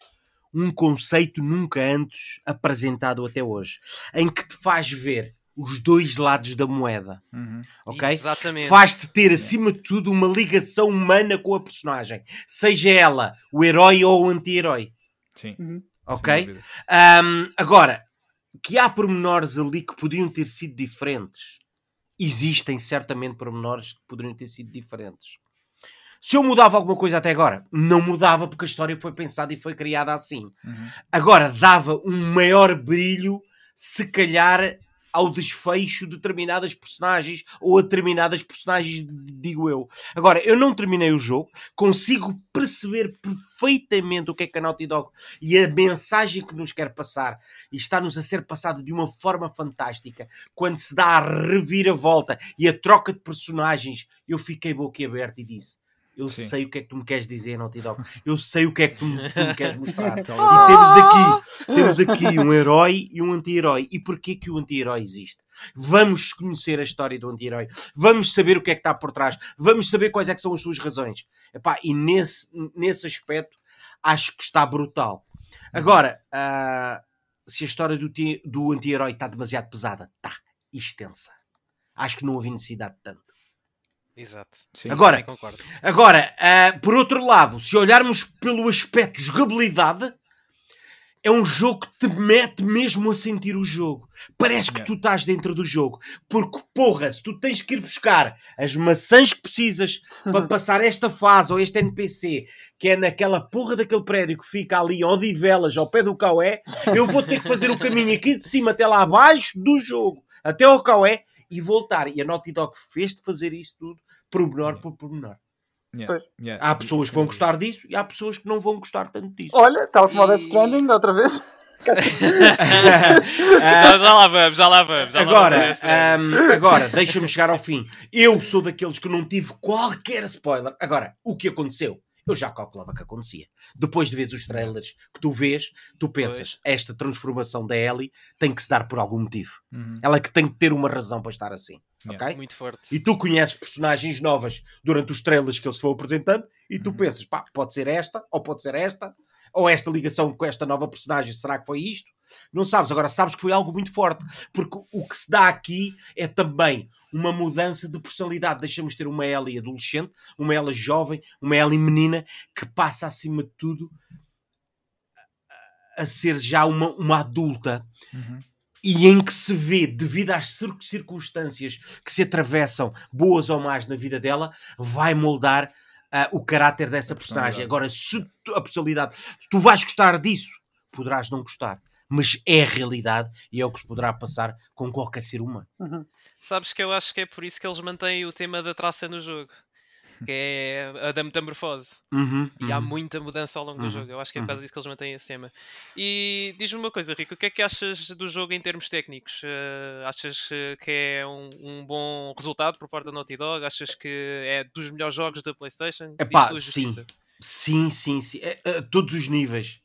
um conceito nunca antes apresentado até hoje, em que te faz ver os dois lados da moeda, Uhum. ok? Exatamente. Faz-te ter, acima de tudo, uma ligação humana com a personagem, seja ela o herói ou o anti-herói, Sim. Uhum. ok? Ahm, agora, que há pormenores ali que podiam ter sido diferentes. Existem certamente pormenores que poderiam ter sido diferentes. Se eu mudava alguma coisa até agora, não mudava porque a história foi pensada e foi criada assim. Uhum. Agora, dava um maior brilho, se calhar, ao desfecho de determinadas personagens ou a determinadas personagens, digo eu. Agora, eu não terminei o jogo, consigo perceber perfeitamente o que é que a Naughty Dog e a mensagem que nos quer passar e está-nos a ser passado de uma forma fantástica. Quando se dá a reviravolta e a troca de personagens, eu fiquei boquiaberto e disse. Eu Sim. sei o que é que tu me queres dizer, Naughty Dog. Eu sei o que é que tu me, tu me queres mostrar. Então, E temos aqui, temos aqui um herói e um anti-herói. E porquê que o anti-herói existe? Vamos conhecer a história do anti-herói. Vamos saber o que é que está por trás. Vamos saber quais é que são as suas razões. Epá, e nesse, nesse aspecto, acho que está brutal. Agora, ah, se a história do, do anti-herói está demasiado pesada, está extensa. Acho que não havia necessidade de tanto. Exato. sim. Agora. Agora, ah, por outro lado, se olharmos pelo aspecto jogabilidade, é um jogo que te mete mesmo a sentir o jogo. Parece que Yeah. tu estás dentro do jogo. Porque, porra, se tu tens que ir buscar as maçãs que precisas para passar esta fase ou este NPC, que é naquela porra daquele prédio que fica ali em Odivelas, ao pé do Caué, eu vou ter que fazer o caminho aqui de cima até lá abaixo do jogo, até ao Caué, e voltar. E a Naughty Dog fez de fazer isso tudo, pormenor por pormenor. Yeah, Pois. yeah. Há pessoas que vão dúvida. gostar disso e há pessoas que não vão gostar tanto disso. Olha, tal como o Death E- Stranding, outra vez. Já, já lá vamos, já lá vamos. Já lá agora, vamos nessa. ahm, agora deixa-me chegar ao fim. Eu sou daqueles que não tive qualquer spoiler. Agora, o que aconteceu? Eu já calculava que acontecia. Depois de ver os trailers que tu vês, tu pensas, esta transformação da Ellie tem que se dar por algum motivo. Uhum. Ela que tem que ter uma razão para estar assim. Yeah. Ok? Muito forte. E tu conheces personagens novas durante os trailers que eles vão apresentando e tu Uhum. pensas, pá, pode ser esta, ou pode ser esta, ou esta ligação com esta nova personagem, será que foi isto? Não sabes, agora sabes que foi algo muito forte, porque o que se dá aqui é também uma mudança de personalidade. Deixamos de ter uma Ellie adolescente, uma Ellie jovem, uma Ellie menina, que passa acima de tudo a- a ser já uma, uma adulta. Uhum. E em que se vê, devido às cir- circunstâncias que se atravessam, boas ou más na vida dela, vai moldar ah, o caráter dessa personagem. Agora, se tu, a personalidade, se tu vais gostar disso, poderás não gostar. Mas é a realidade e é o que se poderá passar com qualquer ser humano. Uhum. Sabes que eu acho que é por isso que eles mantêm o tema da traça no jogo. Que é a da metamorfose. Uhum, E há uhum. muita mudança ao longo do Uhum, jogo. Eu acho que é por uhum. causa disso que eles mantêm esse tema. E diz-me uma coisa, Rico, o que é que achas do jogo em termos técnicos? Eh, achas eh, que é um, um bom resultado por parte da Naughty Dog? Achas que é dos melhores jogos da PlayStation? Tu a sim. Sim, sim, sim. A, a todos os níveis.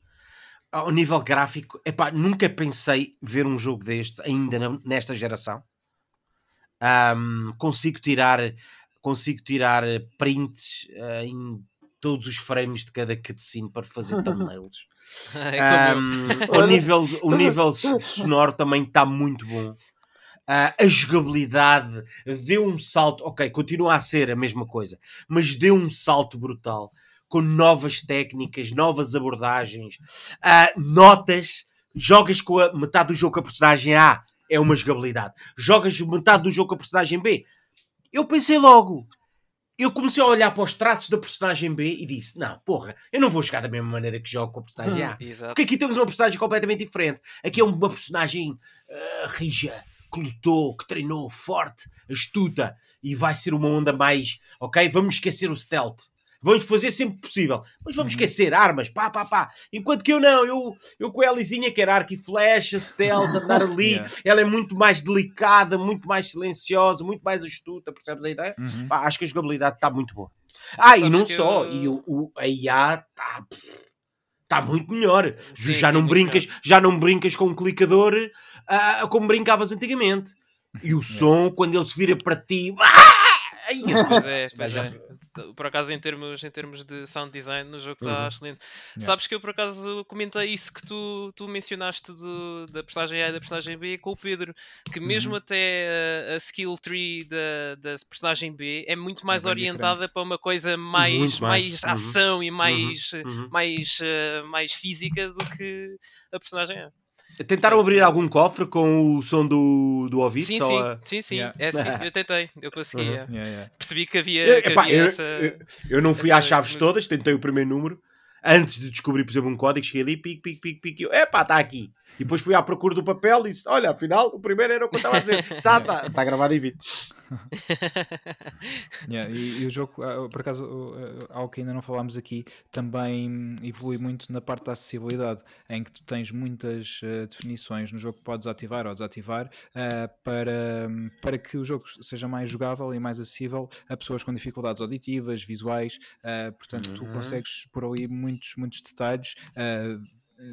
Ao nível gráfico, epá, nunca pensei ver um jogo destes ainda nesta geração. Ahm, consigo tirar consigo tirar eh, prints eh, em todos os frames de cada cutscene para fazer thumbnails. é. Ahm, o nível, o nível so- sonoro também está muito bom. Ah, a jogabilidade deu um salto, ok, continua a ser a mesma coisa, mas deu um salto brutal com novas técnicas, novas abordagens, ah, notas. Jogas com a metade do jogo com a personagem A, é uma jogabilidade. Jogas metade do jogo com a personagem B. Eu pensei logo, eu comecei a olhar para os traços da personagem B e disse: Não, porra, eu não vou jogar da mesma maneira que jogo com a personagem A. Exato. Porque aqui temos uma personagem completamente diferente. Aqui é uma personagem ah, rija, que lutou, que treinou, forte, astuta e vai ser uma onda mais. Ok, vamos esquecer o stealth. Vamos fazer sempre possível, mas vamos Uhum. esquecer armas, pá, pá, pá. Enquanto que eu não, eu, eu com a Elisinha quero arco e flecha, stealth, andar ali. Yeah. Ela é muito mais delicada, muito mais silenciosa, muito mais astuta, percebes a ideia? Uhum. Pá, acho que a jogabilidade está muito boa. Ah, e Sabes não que só, eu- e o, o- a IA está tá muito melhor. Sim, já não brincas, já não brincas com um clicador ah, como brincavas antigamente. E o som quando ele se vira para ti, ah! Ai, Pois é, pois é. Por acaso, em termos, em termos de sound design, no jogo está Uhum. excelente. Yeah. Sabes que eu, por acaso, comentei isso que tu, tu mencionaste do- da personagem A e da personagem B com o Pedro. Que mesmo Uhum. até a, a skill tree da, da personagem B é muito mais bem orientada diferente. para uma coisa mais, Muito mais. mais Uhum. ação e mais, Uhum. mais, eh, mais física do que a personagem A. Tentaram abrir algum cofre com o som do, do ouvido? Sim, só sim, a- sim, sim. Yeah. É, sim, eu tentei, eu consegui. Uhum. é. Yeah, yeah. Percebi que havia, Eu, que epá, havia eu- essa. eu- eu não fui essa- às chaves todas, tentei o primeiro número. Antes de descobrir, por exemplo, um código, cheguei ali, pique, pique, pique, pique. e Eu, epá, está aqui. E depois fui à procura do papel e disse: Olha, afinal, o primeiro era o que eu estava a dizer. Está, está, está gravado em vídeo. Yeah, e, e o jogo, ah, por acaso, ah, algo que ainda não falámos aqui, também evolui muito na parte da acessibilidade, em que tu tens muitas ah, definições no jogo que podes ativar ou desativar ah, para, para que o jogo seja mais jogável e mais acessível a pessoas com dificuldades auditivas, visuais. ah, portanto, tu Uhum. consegues pôr ali muitos, muitos detalhes.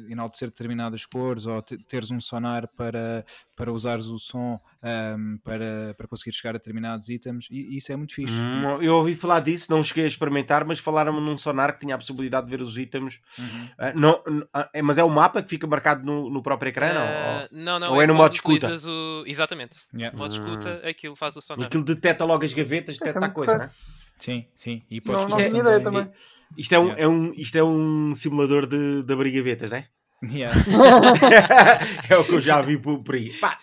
Enaltecer determinadas cores ou te- teres um sonar para, para usares o som ahm, para, para conseguir chegar a determinados itens e isso é muito fixe. Hum, eu ouvi falar disso, não cheguei a experimentar, mas falaram-me num sonar que tinha a possibilidade de ver os itens. Uhum. Ah, não, ah, é- mas é o mapa que fica marcado no, no próprio ecrã? não? Ah, não, não, ou é no quando modo escuta? O... Exatamente. Yeah. No modo escuta, aquilo faz o Ou sonar. aquilo detecta logo as gavetas, Isso é detecta a coisa, não é? Sim, sim. E Não, podes não tinha ideia também. Isto é um, Yeah. é um, isto é um simulador de, de abrir gavetas, não é? Yeah. é o que eu já vi por, por aí. Pá,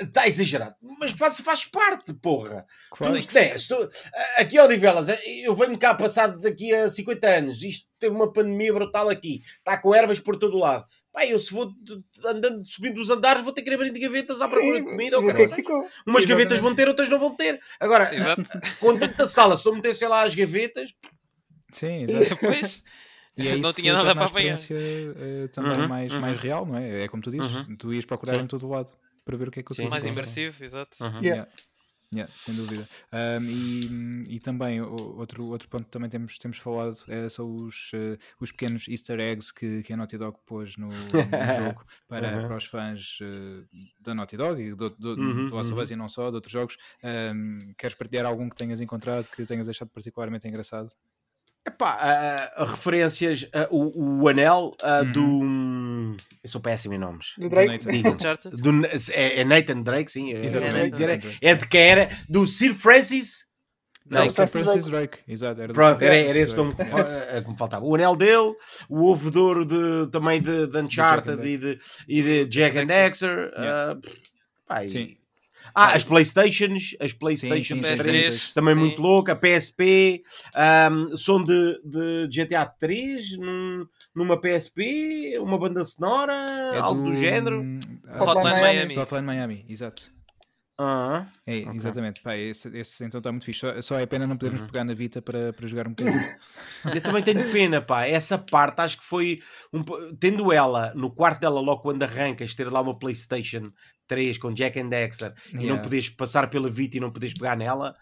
está exagerado. Mas faz, faz parte, porra. Claro. Tu, né, se tu- aqui, Odivelas, eu venho cá passado daqui a 50 anos. Isto teve uma pandemia brutal aqui. Está com ervas por todo o lado. Pá, eu se vou andando, subindo os andares, vou ter que abrir de gavetas à procura de comida. ou que é? Umas Exatamente. gavetas vão ter, outras não vão ter. Agora, Exato. com tanta sala, se não meter, sei lá, as gavetas, Sim, exato. Depois, E é não tinha nada para apanhar. eh, também Uhum, mais, uhum. mais real, não é? É como tu dizes, Uhum. tu ias procurar Sim. em todo lado para ver o que é que Sim, mais sim. encontrar. imersivo, exato. Uhum. Yeah. Yeah. Yeah, sem dúvida. Um, e, e também outro, outro ponto que também temos, temos falado é, são os, eh, os pequenos easter eggs que, que a Naughty Dog pôs no, no jogo para, Uhum. para os fãs eh, da Naughty Dog e do, do, Uhum, do Last of uhum. Us e não só, de outros jogos. Um, queres partilhar algum que tenhas encontrado que tenhas achado particularmente engraçado? Epá, ah, ah, referências, ah, o, o anel ah, Uhum. do. Eu sou péssimo em nomes. Do Drake? Nathan. Digo. Uncharted? Do, é, é Nathan Drake, sim. É, Exatamente. dizer, é- Nathan é de quem era? Do Sir Francis Não, Drake. Sir Francis Drake, exato. Era do Pronto, era, era esse nome que, Yeah. eh, que me faltava. O anel dele, o ovo de ouro de, também de, de Uncharted Jack and e de, e de Jack and Dexter. ah, pá, e- Sim. Ah, as Playstations, as Sim, Playstation sim, 3, PS3, também sim. muito louca, a PSP, ahm, som de, de GTA 3 num- numa PSP, uma banda sonora, É algo do, género. ah, Hotline Miami. Hotline Miami, exato. Ah, É, Ok. Exatamente. Pá, esse, esse então está muito fixe. Só, só é pena não podermos Uhum. pegar na Vita para, para jogar um bocadinho. eu também tenho pena, pá. Essa parte acho que foi. Um, tendo ela no quarto dela, logo quando arrancas, ter lá uma PlayStation 3 com Jack and Dexter e não Yeah. poderes passar pela Vita e não poderes pegar nela,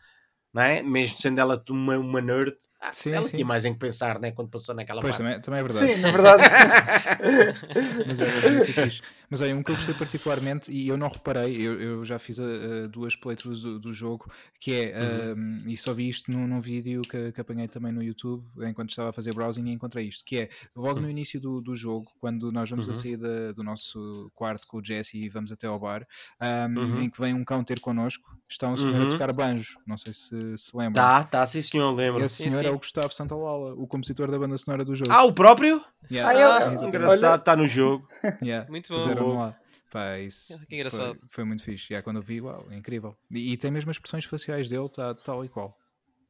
não é? Mesmo sendo ela uma, uma nerd, ah, Sim, ela sim. tinha mais em que pensar, né? Quando passou naquela Pois, parte. também, também é verdade. Sim, na verdade. Mas, é, fixe. Mas olha, um que eu gostei particularmente e eu não reparei, eu, eu já fiz uh, duas playthroughs do, do jogo, que é, Uhum. um, e só vi isto num, num vídeo que, que apanhei também no YouTube enquanto estava a fazer browsing e encontrei isto, que é logo no início do, do jogo, quando nós vamos a Uhum. sair da- do nosso quarto com o Jesse e vamos até ao bar, um, Uhum. em que vem um cão ter connosco, está senhor Uhum. a tocar banjo, não sei se se lembram. Tá, tá, sim senhor, lembro. Esse Sim, senhor sim. é o Gustavo Santaolalla, o compositor da banda sonora do jogo. Ah, o próprio? Yeah. Ah, eu- Ah. Engraçado, está no jogo. Yeah. Muito bom. Pá, isso Ah, que engraçado. Foi, foi muito fixe. Já quando eu vi, uau, é incrível. E, e tem mesmo as expressões faciais dele, está tal e qual.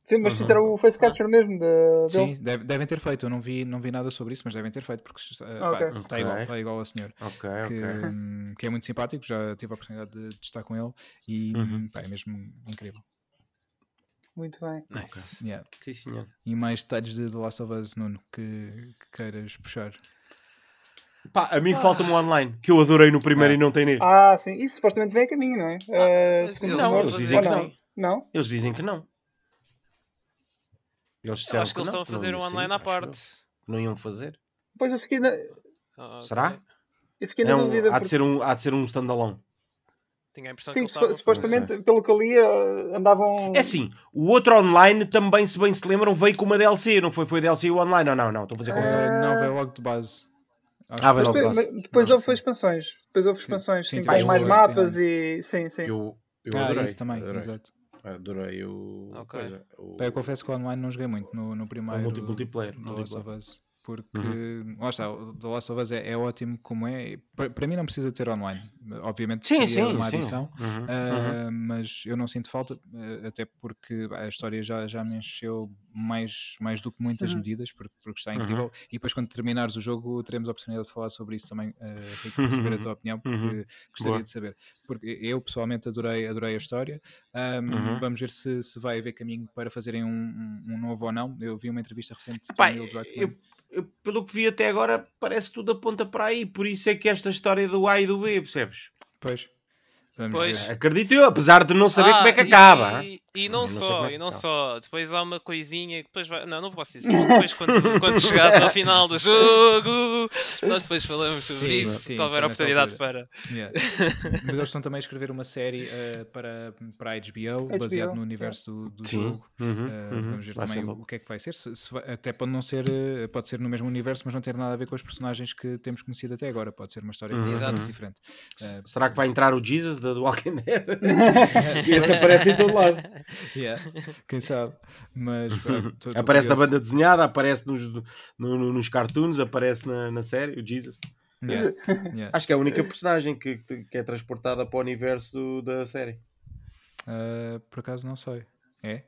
Sim, mas Uhum. fizeram o face capture mesmo de. Sim, deve- devem ter feito. Eu não vi, não vi nada sobre isso, mas devem ter feito porque está Ok. igual, Ok. tá igual ao senhor. Ok, Que, ok. hum, que é muito simpático, já tive a oportunidade de, de estar com ele e Uhum. hum, pá, é mesmo incrível. Muito bem. Nice. Yeah. Sim, senhor. E mais detalhes de The Last of Us, Nuno, que, que queiras puxar. Pá, a mim falta-me o online, que eu adorei no primeiro Ah. e não tem nele. Ah, sim. Isso supostamente vem a caminho, não é? Segundo eles não, vão eles dizem que não? não. Não? Eles dizem que não. Eles acho que eles não, estão a que não fazer ia um online à parte. Que Não iam fazer. Pois eu fiquei na, Ah, ok. Será? eu fiquei na É um- dúvida. há, de porque- ser um, há de ser um standalone. Tinha a impressão Sim, que estavam. supostamente, pelo que eu li, eh, andavam. É assim, o outro online também, se bem se lembram, veio com uma DLC, não foi? Foi DLC e o online? Não, não, não, estou a fazer confusão. Ah. Uh, não, veio logo de base. Ah, Mas logo foi- de depois, base. mas depois Acho houve sim. expansões. Depois houve Sim, expansões, sim, sim, depois com mais mapas e. Sim, sim. Eu, eu Ah, adorei. isso também, adorei. exato. Adorei o. Ok. Coisa, o, eu confesso que o online não joguei muito no, no primeiro multi- multiplayer, Last multiplayer. Porque, lá está, o The Last of Us é, é ótimo como é. Para, para mim não precisa ter online. Obviamente Sim, seria sim, uma sim. adição. Uhum, ah, mas eu não sinto falta, ah, até porque a história já, já me encheu mais, mais do que muitas Uhum. medidas, porque, porque está Uhum. incrível. E depois, quando terminares o jogo, teremos a oportunidade de falar sobre isso também, ah, Rico, para saber a tua opinião, porque Uhum. gostaria Boa. de saber. Porque eu pessoalmente adorei, adorei a história. Uhum. Vamos ver se, se vai haver caminho para fazerem um, um- um novo ou não. Eu vi uma entrevista recente Epá, do Neil Druckmann. eu, eu, pelo que vi até agora, parece que tudo aponta para aí. Por isso é que esta história do A e do B, percebes? Pois. Vamos Pois. ver. Acredito eu, apesar de não saber Ah, como é que e- acaba. E, e não não só, é e não acaba. só. Depois há uma coisinha que depois vai. Não, não posso dizer. mas Depois, quando, quando chegares ao final do jogo, nós depois falamos sobre Sim, isso. sim, se houver oportunidade para. Yeah. Mas eles estão também a escrever uma série eh, para, para a HBO, baseado HBO, no universo do, do Sim. jogo. Uhum, Uh, uhum. Vamos ver Vai também o, o que é que vai ser. Se- se até pode não ser, uh, pode ser no mesmo universo, mas não ter nada a ver com os personagens que temos conhecido até agora. Pode ser uma história Uhum. completamente Exato. diferente. S- Uh, Será que vai entrar o Jesus da do Walking Dead? Esse aparece em todo lado. Yeah, Quem sabe? Mas pá, tô- tô Aparece na curioso. banda desenhada, aparece nos, no- no- nos cartoons, aparece na, na série, o Jesus. Yeah, yeah. Acho que é a única personagem que, que é transportada para o universo do- da série. Uh, por acaso não sei. É?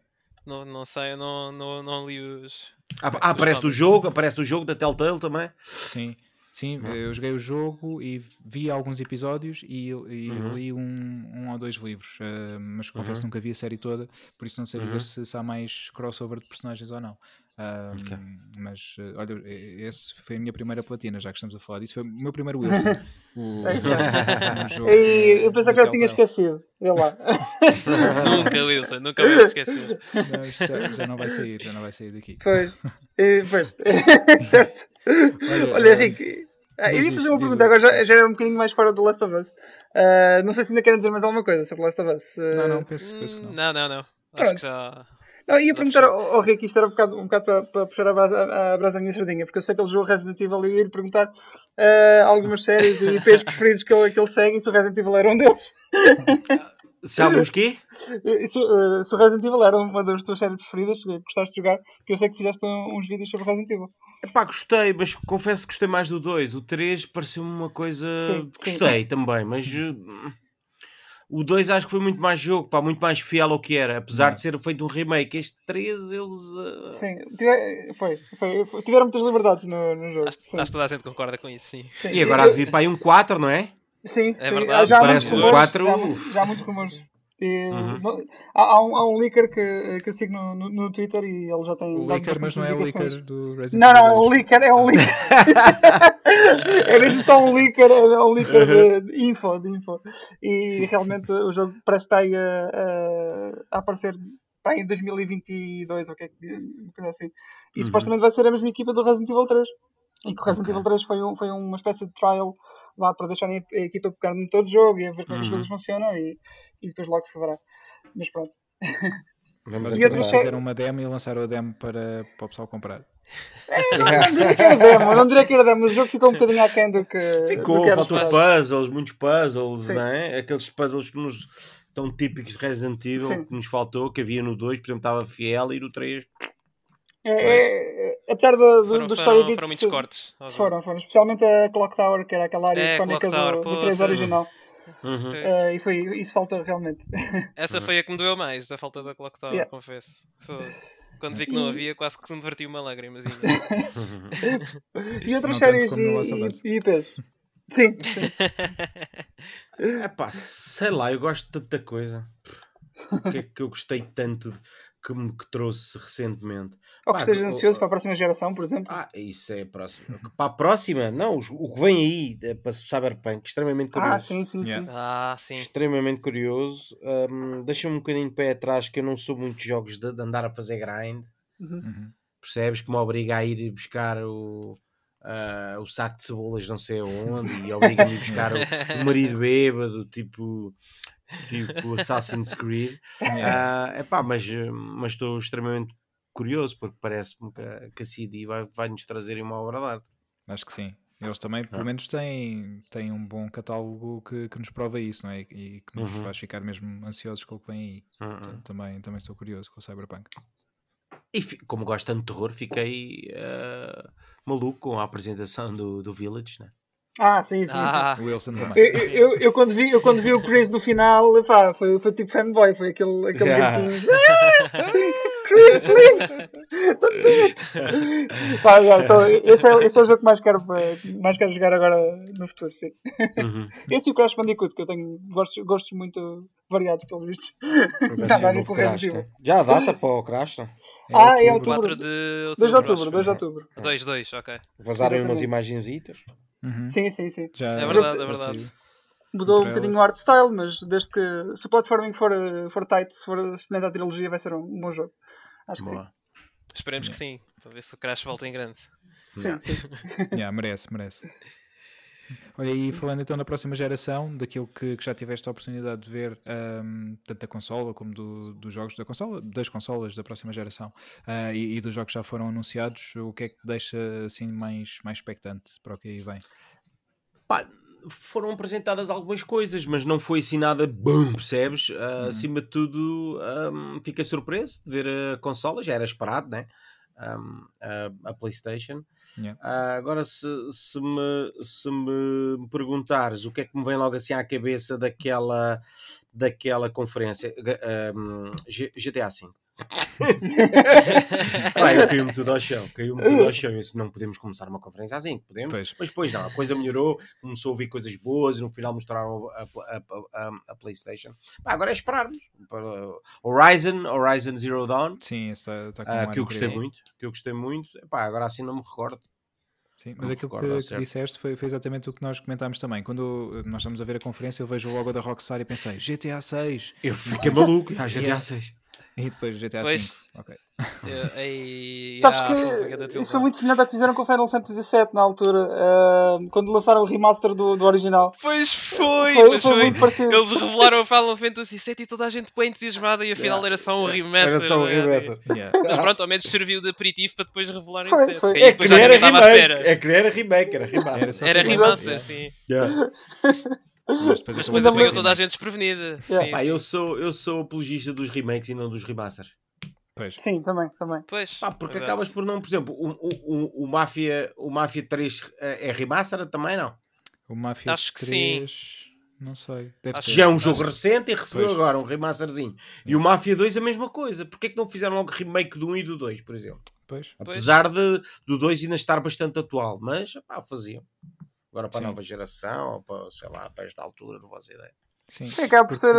Não, não sei, eu não, não, não li os. Ah, ah, aparece do jogo, aparece do jogo da Telltale também. Sim. Sim, Uhum. eu joguei o jogo e vi alguns episódios e, e Uhum. li um, um ou dois livros, uh, mas confesso que Uhum. nunca vi a série toda, por isso não sei dizer Uhum. se, se há mais crossover de personagens ou não. Um, Ok. Mas uh, olha, esse foi a minha primeira platina, já que estamos a falar disso. Foi o meu primeiro Wilson. o, É jogo, E eu uh, pensava que já tinha esquecido. Vê lá. Nunca, Wilson, nunca me isto já, já não vai sair, já não vai sair daqui. Pois. E, pois. certo. Olha, Olha, eh, Henrique. Ah, eu ia fazer uma pergunta, agora já, já era um bocadinho mais fora do Last of Us. Ah, não sei se ainda querem dizer mais alguma coisa sobre Last of Us. Não, Ah, não, penso, penso que não. Não, não, não. Acho Pronto. que já. Não, ia perguntar ao, ao Rick, isto era um bocado, um bocado para, para puxar a brasa, a, a brasa da minha sardinha, porque eu sei que ele jogou Resident Evil e ia lhe perguntar ah, algumas séries e IPs preferidos que ele, que ele segue e se o Resident Evil era um deles. Se alguns quê? Eh, Se, eh, se o Resident Evil era uma das tuas séries preferidas, que gostaste de jogar, que eu sei que fizeste um- uns vídeos sobre Resident Evil. Epá, gostei, mas confesso que gostei mais do 2. O 3 pareceu-me uma coisa. Sim, sim. Gostei também, mas. eh, O 2 acho que foi muito mais jogo, pá, muito mais fiel ao que era, apesar de ser feito um remake. Este 3, eles. eh, Sim, tive- foi, foi, foi- tiveram muitas liberdades no, no jogo. Acho, sim. acho que toda a gente concorda com isso, sim. Sim. E agora há de vir para aí um 4, não é? Sim, É sim. verdade, já há parece muitos um rumores. quatro, já, já há muitos rumores. E, Uhum. não- há, há um, há um leaker que, que eu sigo no, no, no Twitter e ele já tem. O Licker, mas não é o. Licker do Resident Não, Evil não, o 2. leaker é um leaker. é mesmo só um leaker, é um leaker de, de info, de info. E realmente o jogo parece estar aí a, a, a aparecer em 2022 ou o que é que uma coisa assim. E Uhum. supostamente vai ser a mesma equipa do Resident Evil 3. E que o Resident Ok. Evil 3 foi, um, foi uma espécie de trial lá para deixarem a, a equipa pegar no todo o jogo e a ver como é que as Uhum. coisas funcionam e, e depois logo se verá. Mas pronto. Vamos E sé- fizeram uma demo e lançaram a demo para, para o pessoal comprar. Não diria que era demo, não diria que era demo, mas o jogo ficou um bocadinho aquém do que. do Ficou, que era faltou puzzles, muitos puzzles, Sim. não é? Aqueles puzzles que nos tão típicos de Resident Evil Sim. que nos faltou, que havia no 2, por exemplo, estava fiel e no 3. É, é, é, apesar do, do, Foram, do foram, story beats, foram muitos cortes. Foram, foram. Especialmente a Clock Tower, que era aquela área É, icónica do, do pô, 3 sim. original. Uhum. Eh, e foi, isso faltou realmente. Essa foi a que me doeu mais, a falta da Clock Tower, Yeah. confesso. Foi. Quando vi que não havia, quase que me verti uma lágrimazinha. E outras Não séries e, e, e IPs? Sim, sim. Epá, sei lá, eu gosto de tanta coisa. O que é que eu gostei tanto de- que me que trouxe recentemente? Ou que Pá, o- ansioso para a próxima geração, por exemplo. Ah, isso é a próxima. Para a próxima, não, o que vem aí eh, para o Cyberpunk, extremamente curioso. Ah, sim, sim, Yeah. sim. ah, sim. Extremamente curioso. Hum, Deixa-me um bocadinho de pé atrás que eu não sou muito de jogos de, de andar a fazer grind. Uhum. Uhum. Percebes que me obriga a ir buscar o, ah, o saco de cebolas não sei aonde e obriga-me a buscar o, o marido bêbado, tipo, tipo Assassin's Creed. Yeah. Ah, epá, mas mas estou extremamente curioso porque parece-me que, a- que a CD vai- vai-nos trazer uma obra de arte. Acho que sim. Eles também, pelo menos, têm, têm um bom catálogo que, que nos prova isso, não é? E que nos Uhum. faz ficar mesmo ansiosos com o que vem aí. Hum, hum. Portanto, Também, também estou curioso com o Cyberpunk. E como gosto tanto de terror, fiquei ah, maluco com a apresentação do, do Village, né? Ah, sim, sim. sim. Ah, O Wilson também. Eu, eu, eu- eu quando vi, eu quando vi o Chris no final, pá, foi, foi tipo fanboy, foi aquele, aquele Yeah. gritinho. Ah, Chris, please! Do it! Pá, yeah, então, esse, é, esse é o jogo que mais quero, eh, mais quero jogar agora no futuro, sim. Uhum. Esse e o Crash Bandicoot, que eu tenho gostos, gostos muito variados, pelos vistos. Vai Tá, ser vai o novo com o Resident Crash, Evil. né? Já a data para o Crash, né? Ah, é outubro. outubro. 4 de outubro. 2 de outubro, acho. 2 de outubro. 2, 2, ok. Vazaram umas imagenzitas. Uhum. Sim, sim, sim. Já, É verdade, é verdade. Mudou um bocadinho o art style, mas desde que se o platforming for, for tight, se for semelhante à trilogia, vai ser um, um bom jogo. Acho que sim. Boa. Esperemos que sim, para ver se o Crash volta em grande. Sim, Yeah. sim. Yeah, merece, merece. Olha, e falando então na próxima geração, daquilo que, que já tiveste a oportunidade de ver, ahm, tanto da consola como do- dos jogos da consola, das consolas da próxima geração ah, e, e dos jogos que já foram anunciados, o que é que te deixa assim mais, mais expectante para o que aí vem? Pá, foram apresentadas algumas coisas, mas não foi assim nada percebes? Uhum. Acima de tudo, ahm, fiquei surpreso de ver a consola, já era esperado, né? Ahm, a, a PlayStation. Yeah. Ah, agora, se, se, me, se me perguntares o que é que me vem logo assim à cabeça daquela, daquela conferência, G- GTA V. Pá, caiu-me tudo ao chão, caiu-me tudo ao chão. Eu disse, não podemos começar uma conferência assim, podemos? Pois. Mas depois não, a coisa melhorou, começou a ouvir coisas boas e no final mostraram a, a, a, a, PlayStation. Pá, agora é esperarmos. Horizon, Horizon Zero Dawn, Sim, está, está com ah, que eu gostei aí. muito, que eu gostei muito. Pá, agora assim não me recordo. Sim, Não mas me aquilo recordo que, que disseste foi, foi exatamente o que nós comentámos também. Quando nós estamos a ver a conferência, eu vejo o logo da Rockstar e pensei GTA 6 Eu fiquei maluco. Ah, GTA Yeah. 6. E depois GTA Pois. 5. Ok. Eu- ei, Sabes ah, que isso foi muito semelhante ao que fizeram com o Final Fantasy VII na altura, ah, quando lançaram o remaster do, do original. Pois foi, Foi- mas foi foi. Eles revelaram o Final Fantasy VII e toda a gente bem entusiasmada e afinal Yeah. era só um remaster. Era só um né? remaster. Yeah. Mas pronto, ao menos serviu de aperitivo para depois revelarem Foi, o foi. aí É que era remake. É que era remake, era remaster. Era remaster, sim. Yeah. Mas depois Mas apanhou ser toda a remake. gente desprevenida. Yeah. Sim, Pá, sim. eu sou, eu sou apologista dos remakes e não dos remasters. Pois. Sim, também, também. Pois, Pá, porque é acabas por não, por exemplo, o, o, o, o, Mafia, o Mafia 3 é remaster também não. O Mafia Acho que sim. 3. Não sei. Deve Acho ser. Já é um Acho- jogo recente e recebeu Pois. agora um remasterzinho. E o Mafia 2 a mesma coisa. Porquê que não fizeram logo remake do 1 e do 2, por exemplo? Pois. Pois. Apesar de, do 2 ainda estar bastante atual. Mas, pá, faziam. Agora para Sim. a nova geração, ou para, sei lá, para esta altura, não faço ideia. Sim. Sim, acaba por ser.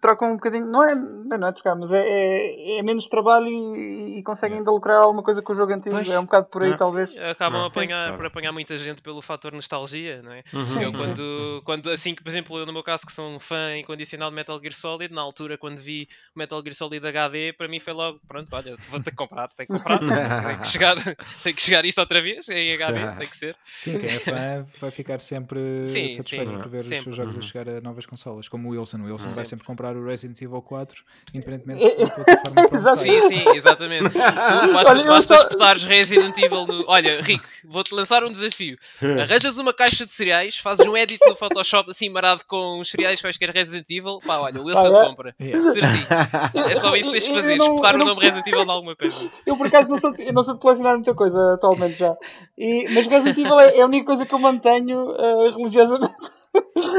Trocam um bocadinho. Não é, não é trocar, mas é, é, é menos trabalho e, e conseguem ainda lucrar alguma coisa com o jogo antigo. Pois. É um bocado por aí, talvez. Acabam Não, a apanhar, claro. por apanhar muita gente pelo fator nostalgia, não é? Sim. Eu quando, quando, assim que, por exemplo, eu no meu caso que sou um fã incondicional de Metal Gear Solid, na altura quando vi o Metal Gear Solid HD, para mim foi logo, pronto, olha, vou ter que comprar, tenho que comprar, tem que chegar, tem que chegar isto outra vez em HD, tem que ser. Sim, quem é fã vai ficar sempre Sim, satisfeito sim, por ver os sempre. seus jogos a Uhum. chegar a novas consolas, como o Wilson. O Wilson vai Sempre. sempre comprar o Resident Evil 4, independentemente da plataforma para onde Exato. sai. Sim, sim, exatamente. Tu basta, Olha, basta espetares Resident Evil no. Olha, Rico, vou-te lançar um desafio. Arranjas uma caixa de cereais, fazes um edit no Photoshop assim marado com os cereais quaisquer Resident Evil, pá, olha, o Wilson Ah, é? compra. Yeah. Certinho. É só isso que tens de fazer, não- espetar eu o não- nome Resident Evil de alguma coisa. Eu por acaso não sou, eu não sou de colecionar muita coisa atualmente já. E, mas Resident Evil é, é a única coisa que eu mantenho uh, religiosamente.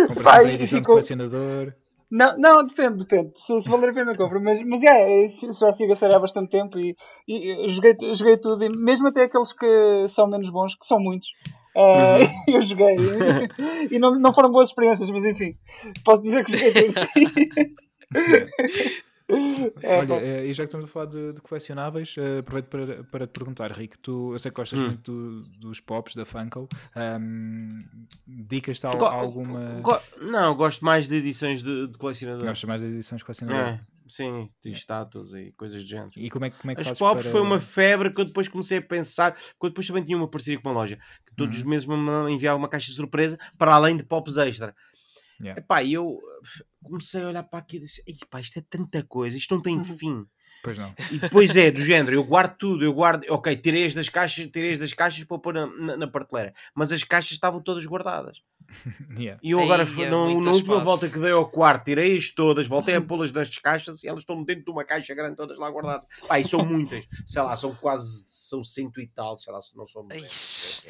Compras a e edição de ficou- colecionador. Não, não, depende, depende. Se, se valer a pena compro, mas, mas é, já sigo a série há bastante tempo e, e joguei, joguei tudo, e mesmo até aqueles que são menos bons, que são muitos. uh, eu joguei e não, não foram boas experiências, mas enfim, posso dizer que joguei tudo. É, Olha, eh, e já que estamos a falar de, de colecionáveis, eh, aproveito para, para te perguntar, Rico, tu, eu sei que gostas Hum. muito do- dos pops da Funko, ahm, dicas-te a, Go- a alguma... go- não, gosto mais de edições de, de colecionador. Gostas mais de edições colecionador? É, sim, de estátuas e coisas do género. E como é, que- como é que As pops para... foi uma febre que eu depois comecei a pensar, que eu depois também tinha uma parceria com uma loja, que todos Uhum. os meses me enviava uma caixa de surpresa para além de pops extra. Yeah. Epá, eu comecei a olhar para aquilo e disse, "Epá, isto é tanta coisa, isto não tem Uhum. fim. Pois não. E depois é do género, eu guardo tudo, eu guardo, ok, tirei as das caixas, tirei as das caixas para pôr na, na, na prateleira, mas as caixas estavam todas guardadas. Yeah. E eu agora, é muito na última espaço. volta que dei ao quarto, tirei-as todas, voltei a pô-las nas caixas e elas estão dentro de uma caixa grande, todas lá guardadas. Pá, e são muitas, sei lá, são quase, são cento e tal, sei lá, se não são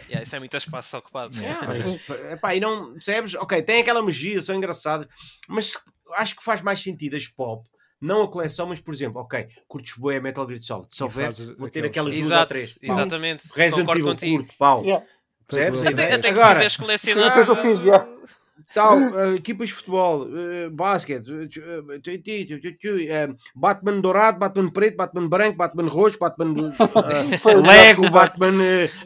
yeah, isso é muito espaço ocupado. Yeah. Mas, epá, e não, percebes? Ok, tem aquela magia, são engraçados, mas acho que faz mais sentido as pop, não a coleção, mas por exemplo, ok, curtes bué Metal Gear Solid, se houver, vou ter aqueles- aquelas duas ou três. pau. exatamente. Resident Evil, contigo. curto, pau. Yeah. Percebes? Que Até, que Agora, quiseres colecionar. Foi o que eu fiz, já. tal, eh, equipas de futebol, eh, basquete, eh, Batman dourado, Batman preto, Batman branco, Batman roxo, Batman Lego. Batman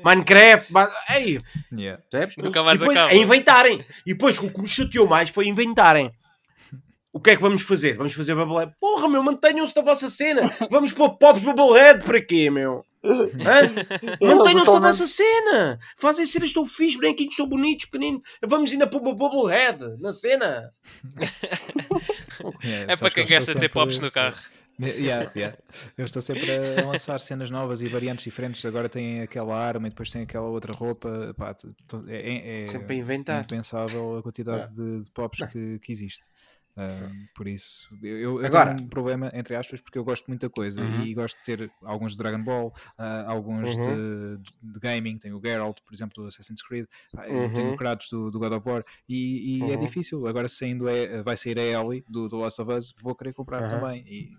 Minecraft, Ba- Ei, Yeah. percebes? Nunca mais depois, acaba. a inventarem. E depois o que me chateou mais foi inventarem. O que é que vamos fazer? Vamos fazer Bubblehead? Porra, meu, mantenham-se da vossa cena. Vamos pôr Pops Bubblehead para quê, meu? Mantenham-se da vossa cena. Fazem cenas tão fixes, branquinhos, tão bonitos, pequeninos. Vamos ainda pôr uma Bubblehead na cena. É sabes para que quem gosta de ter pops no carro. Yeah, yeah. Eu estou sempre a lançar cenas novas e variantes diferentes. Agora tem aquela arma e depois tem aquela outra roupa. Pá, é, é, Sempre a inventar. impensável a quantidade de, de pops que, que existe. Ah, por isso, eu, eu, Agora- tenho um problema, entre aspas, porque eu gosto de muita coisa Uhum. e gosto de ter alguns de Dragon Ball, ah, alguns Uhum. de, de gaming. Tenho o Geralt, por exemplo, do Assassin's Creed, eu tenho Uhum. o Kratos do, do God of War e, e é Uhum. difícil. Agora, saindo é, vai sair a Ellie do, do Last of Us, vou querer comprar Uhum. também. E,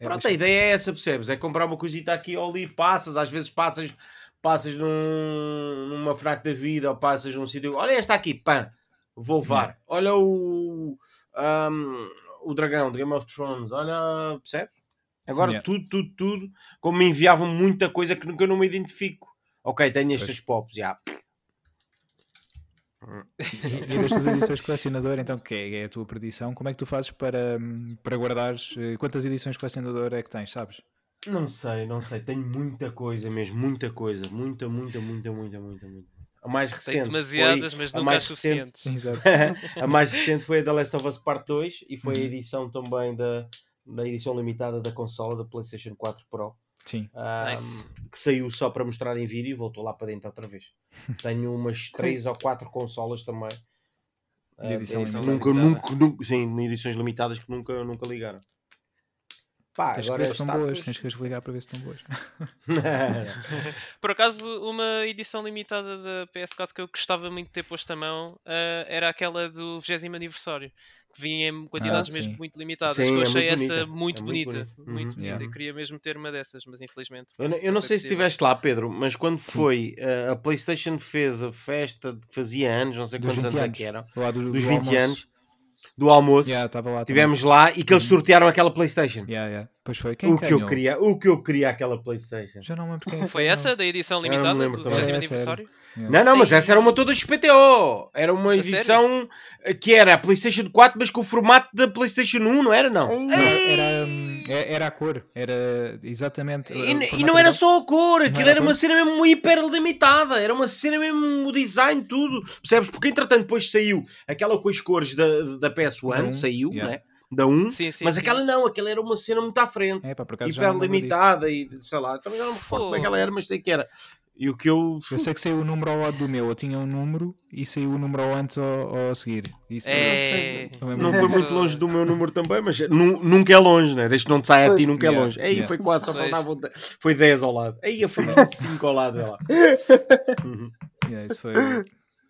é Pronto, a ideia é essa, percebes? É comprar uma coisita aqui ou ali, passas, às vezes passas, passas num, numa fraca da vida ou passas num sítio. Olha esta aqui, pã, vou levar. Olha o, ahm, o dragão de Game of Thrones, olha, percebes? Agora Yeah. tudo, tudo, tudo, como me enviavam muita coisa que nunca eu não me identifico. Ok, tenho estas pops, já. E, e destas edições colecionador, então, que é, é a tua perdição, como é que tu fazes para, para guardares? eh, Quantas edições colecionador é que tens, sabes? Não sei, não sei, tenho muita coisa mesmo, muita coisa, muita, muita, muita, muita, muita, muita. A mais recente. Tem demasiadas, foi- mas a nunca mais recente- suficientes. Exato. a mais recente foi a The Last of Us Part 2 e foi a Uhum. edição também da, da edição limitada da consola da PlayStation 4 Pro Sim. ahm, Nice. que saiu só para mostrar em vídeo e voltou lá para dentro outra vez. Tenho umas 3 ou 4 consolas também. De edição Eh, limitada. nunca, nunca, nunca, sim, em edições limitadas que nunca, nunca ligaram. Pá, Tens que agora ver se são boas, tens que as ligar para ver se estão boas. Por acaso, uma edição limitada da PS4 que eu gostava muito de ter posto a mão ah, era aquela do 20 aniversário, que vinha em quantidades Ah, mesmo sim. muito limitadas. Sim, que eu é achei muito essa bonita. muito É muito bonita. bonita. Muito Uhum. bonita. Yeah. Eu queria mesmo ter uma dessas, mas infelizmente. Eu, não- eu não sei se estiveste lá, Pedro, mas quando foi uh, a PlayStation fez a festa que fazia anos, não sei Dos quantos 20 anos é que do, dos do 20 almoço. anos, do almoço, Yeah, lá tivemos lá e que eles Uhum. sortearam aquela PlayStation. Yeah, yeah. Pois foi. Quem O que eu queria, o que eu queria aquela PlayStation. Já não me lembro quem é Foi essa da edição Eu não me limitada lembro do também. 20 É, aniversário? Yeah. Não, não, mas essa era uma toda XPTO. Era uma edição eh, que era a PlayStation 4, mas com o formato da PlayStation 1, não era? Não. Não, era, hum, é- era a cor, era exatamente. E, o e não era só a cor, aquilo era uma cena mesmo hiper limitada, era uma cena mesmo o design, tudo. Percebes? Porque entretanto depois saiu aquela com as cores da, da PS1, Da um, saiu, yeah. né? Da 1, Sim, sim. mas sim. aquela não, aquela era uma cena muito à frente, É, pá, hiper limitada e sei lá, também não me recordo como é que ela era, mas sei que era. E o que eu. Eu sei que saiu o número ao lado do meu, eu tinha um número e saiu o número ao antes ou ao a seguir. Isso É... Não Não foi muito longe do meu número também, mas nu- nunca é longe, né? Desde que não te saia a ti, nunca é longe. Aí yeah. foi quase, só faltava. um Foi 10 ao lado. Aí foi 25 ao lado dela. Uhum. Yeah, isso foi,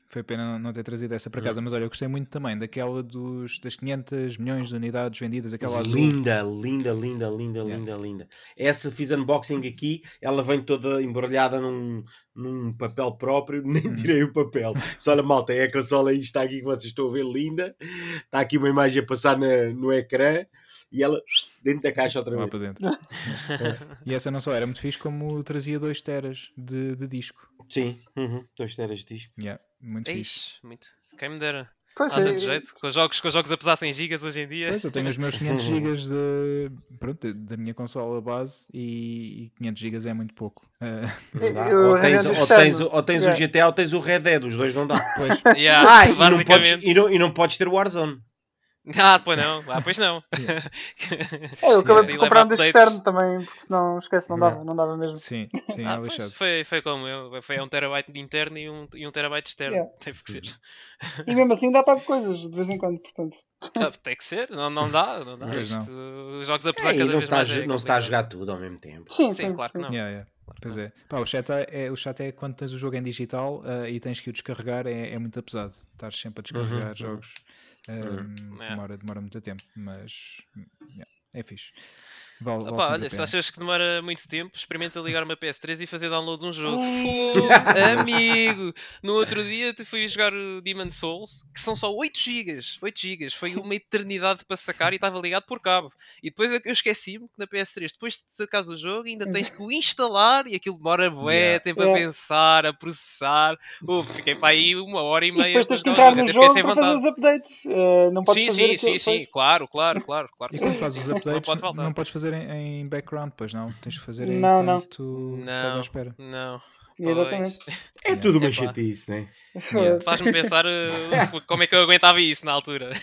foi pena não- ter trazido essa para casa, mas olha, eu gostei muito também daquela dos, das 500 milhões de unidades vendidas, aquela azul. Linda, linda, linda, linda, Yeah. linda, linda. Essa fiz unboxing aqui, ela vem toda embrulhada num, num papel próprio, nem Uhum. tirei o papel. Só olha, malta, é a consola aí está aqui que vocês estão a ver, linda. Está aqui uma imagem a passar na- no ecrã e ela dentro da caixa outra Lá vez. para dentro. e essa não só era muito fixe, como trazia 2 teras de, de disco. Sim, uhum, dois teras de disco. Yeah, muito fixe. Eish, muito. Quem me dera. Pois Anda é, de jeito. Com os jogos, com os jogos a pesar 100 gigas hoje em dia. Pois, eu tenho os meus 500 GB de, pronto, da minha consola base e, e 500 GB é muito pouco. Não dá. Eu Ou tens, ou tens, ou tens Yeah. o GTA ou tens o Red Dead, os dois não dá. pois, Yeah, Ah, e não, podes, e, não, e não podes ter Warzone. Ah, pois não. Ah, pois não. É, eu acabei Sim, por comprar um disco externo também, porque senão esquece, não dava, não dava mesmo. sim, sim, Ah, é foi, foi como eu. Foi um terabyte de interno e um, e um terabyte externo. Yeah. Teve que ser. E mesmo assim dá para coisas, de vez em quando, portanto. Ah, tem que ser. Não, não dá. Não dá. Não. Isto, os jogos a pesar É, cada não vez se, está a, mais. é não se está a jogar tudo ao mesmo tempo. Sim, Sim, claro que não. Yeah, yeah. Pois é. Pá, o, chato é, o chato é quando tens o jogo em digital ah, e tens que o descarregar, é, é muito pesado. Estar sempre a descarregar Uhum, jogos ah, É. demora, demora muito tempo, mas yeah, é fixe. Vale, vale Opa, olha, a se achas que demora muito tempo, experimenta ligar uma PS3 e fazer download de um jogo. Fogo, amigo! No outro dia te fui jogar o Demon Souls, que são só 8 GB. 8 GB. Foi uma eternidade para sacar e estava ligado por cabo. E depois eu esqueci-me que na PS3, depois de sacares o jogo, ainda tens que o instalar e aquilo demora bué Yeah. tempo a Yeah. pensar, a processar. Uf, fiquei para aí uma hora e E meia depois para tens que entrar jogo, no jogo sem para fazer os updates. Eh, não podes Sim, fazer sim, sim, sim, claro, claro, claro, claro. E quando fazes os Não updates, pode faltar. não podes fazer em, em background, pois não? Tens que fazer Não, não. enquanto estás à Não, espera. não. Exatamente. É tudo uma chatice, né? Yeah. Faz-me pensar uh, como é que eu aguentava isso na altura.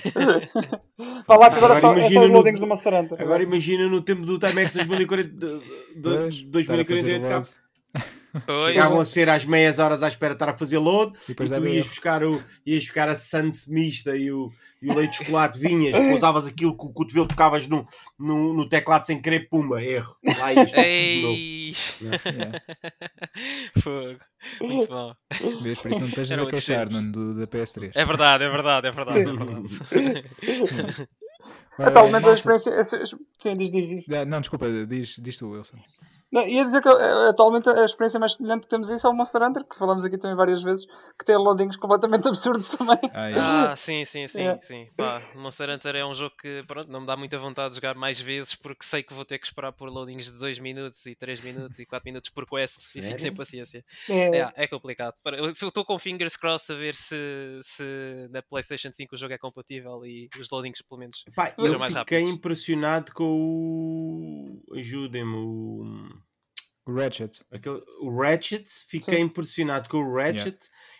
Lá que agora, Agora só, é imagina só os no- loadings do Monster Hunter. Agora imagina no tempo do Timex 2040, de, de, Pois, de estar a fazer 2048 o cá. load. Pois. Chegavam a ser às meias horas à espera de estar a fazer load E e depois tu dava ias erro. buscar, o, ias buscar a Sans mista e o, e o leite de chocolate, vinhas, pousavas aquilo com o cotovelo, tocavas no, no, no teclado sem querer, pumba, erro. Lá novo. Ei! Yeah. Fogo. Muito bom. Vês, por isso não Era a queixar. Nuno, do, da PS3. É verdade, é verdade, é verdade. É verdade. Ah, Atualmente a experiência. Sim, diz, diz, diz. Ah, Não, desculpa, diz, diz tu, Wilson. Não, ia dizer que eh, atualmente a experiência mais semelhante que temos isso é o Monster Hunter, que falamos aqui também várias vezes, que tem loadings completamente absurdos também. Ah, yeah. Ah, sim, sim, sim, Yeah. sim. Pá, Monster Hunter é um jogo que pronto, não me dá muita vontade de jogar mais vezes porque sei que vou ter que esperar por loadings de 2 minutos e 3 minutos e 4 minutos por quest e fico sem Sério? paciência. É, É, é complicado. Eu estou com fingers crossed a ver se, se na PlayStation 5 o jogo é compatível e os loadings, pelo menos. Pá, Sejam eu mais fiquei rápidos. impressionado com o. Ajudem-me, o. O Ratchet. Aquele, o Ratchet, fiquei impressionado com o Ratchet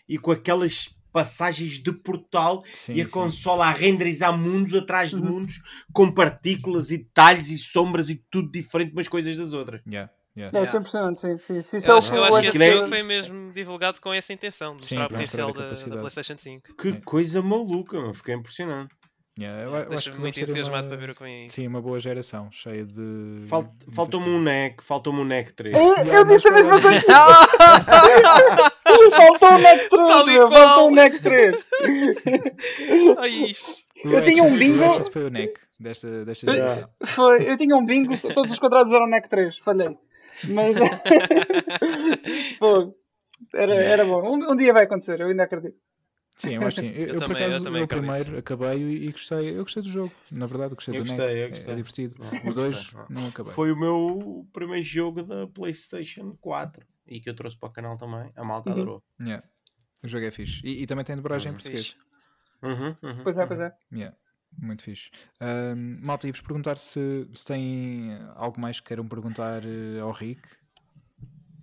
e com aquelas passagens de portal Sim, e a sim. consola a renderizar mundos atrás de Uhum. mundos com partículas e detalhes e sombras e tudo diferente umas coisas das outras. Yeah. Yeah. É, Yeah. 100%, sim. sim. Isso Eu é acho, eu acho que esse jogo foi mesmo divulgado com essa intenção, de Sim, mostrar o potencial da, da. PlayStation 5. Que É. coisa maluca, meu. Fiquei impressionado. Yeah, eu, eu acho que muito entusiasmado uma, para ver o que vem aí. sim, uma boa geração, cheia de. Fal- muitas Faltou-me um neck, faltou-me um neck 3. É, Yeah, eu disse a mesma coisa. Ah! Faltou o NEC 3, Tal e meu. qual. Faltou o NEC 3. Ai, isto. O Eu tinha um bingo. Foi o neck desta, desta geração. Foi, eu tinha um bingo, todos os quadrados eram NEC 3. Falhei. Mas. Fogo. Era, era bom. Um, um dia vai acontecer, eu ainda acredito. Sim, eu acho sim. Eu, Eu eu, por também- eu acaso, o acredito. primeiro acabei e, e gostei. Eu gostei do jogo. Na verdade, eu gostei Eu do gostei, NEC. eu É- gostei. É, divertido. O eu 2 gostei, não. acabei. Foi o meu primeiro jogo da PlayStation 4 e que eu trouxe para o canal também. A malta Uhum. adorou. Yeah. O jogo é fixe. E, e também tem dobragem em Uhum. português. Fixe. Uhum, uhum, Pois é, pois uhum. é. Yeah. Muito fixe. Ahm, malta, ia-vos perguntar se, se tem algo mais que queiram perguntar eh, ao Rick.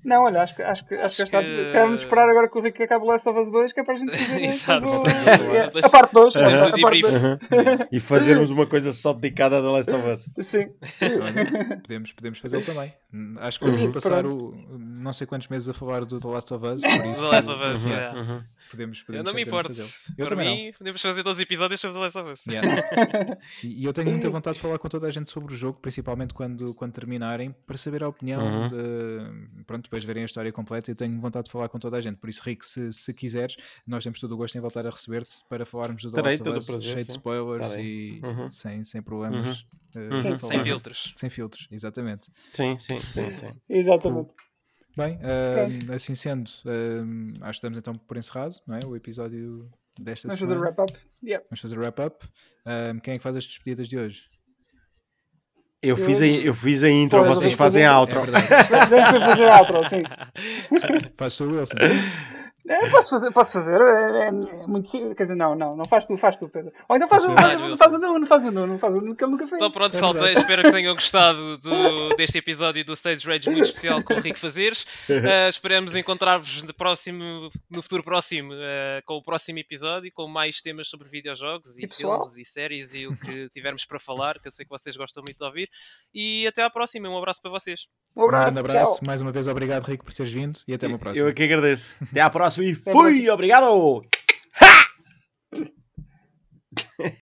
Não, olha, acho que, acho que, acho que, Acho já está, que- se calhar vamos esperar agora que o Rico acabe o Last of Us 2, que é para a gente fazer Exato. o- a parte 2. Fazemos A parte debrief. dois. Uhum. E fazermos uma coisa só dedicada a The Last of Us. Sim. Olha, podemos, podemos fazê-lo também. Acho que vamos Uhum. passar o, não sei quantos meses a falar do The Last of Us, por isso The Last of Us, Uhum, uhum. podemos, Eu podemos não me importo. Eu Para também não. mim, podemos fazer 12 episódios sobre The Last of Us. Yeah. E e eu tenho muita vontade de falar com toda a gente sobre o jogo, principalmente quando, quando terminarem, para saber a opinião, Uhum. de, pronto, depois de verem a história completa. Eu tenho vontade de falar com toda a gente. Por isso, Rick, se, se quiseres, nós temos todo o gosto em voltar a receber-te para falarmos do The Terei Last of todo o Us, prazer, cheio de spoilers Estarei. e Uhum. sem, sem problemas. Uhum. para Sem filtros. Sem filtros, exatamente. Sim, sim, sim, sim. Exatamente. Bem, ahm, assim sendo, ahm, acho que estamos então por encerrado, não é? O episódio desta Vamos fazer o semana. wrap-up. Yeah. Vamos fazer o wrap-up. Quem é que faz as despedidas de hoje? Eu fiz a, eu fiz a intro, Pois, vocês eu fazem a É outro. Vamos fazer a outro, sim. Faz o Wilson. É, posso fazer, posso fazer. É, é- é muito simples. Quer dizer, não, não, não faz tu, faz tu, Pedro. Ou então faz, o, faz, o- faz o Nuno, faz o Nuno, faz o Nuno, que ele nunca fez. Então pronto, É saltei. verdade. Espero que tenham gostado do- deste episódio do Stage Rage muito especial com o Rico Fazeres. Uh, esperamos encontrar-vos no, próximo, no futuro próximo uh, com o próximo episódio, com mais temas sobre videojogos e, E pessoal? filmes e séries e o que tivermos para falar, que eu sei que vocês gostam muito de ouvir. E até à próxima. Um abraço para vocês. Um abraço, Um grande abraço. tchau. Mais uma vez, obrigado, Rico, por teres vindo e até uma próxima. Eu que agradeço. Até à próxima abraço e fui! Obrigado!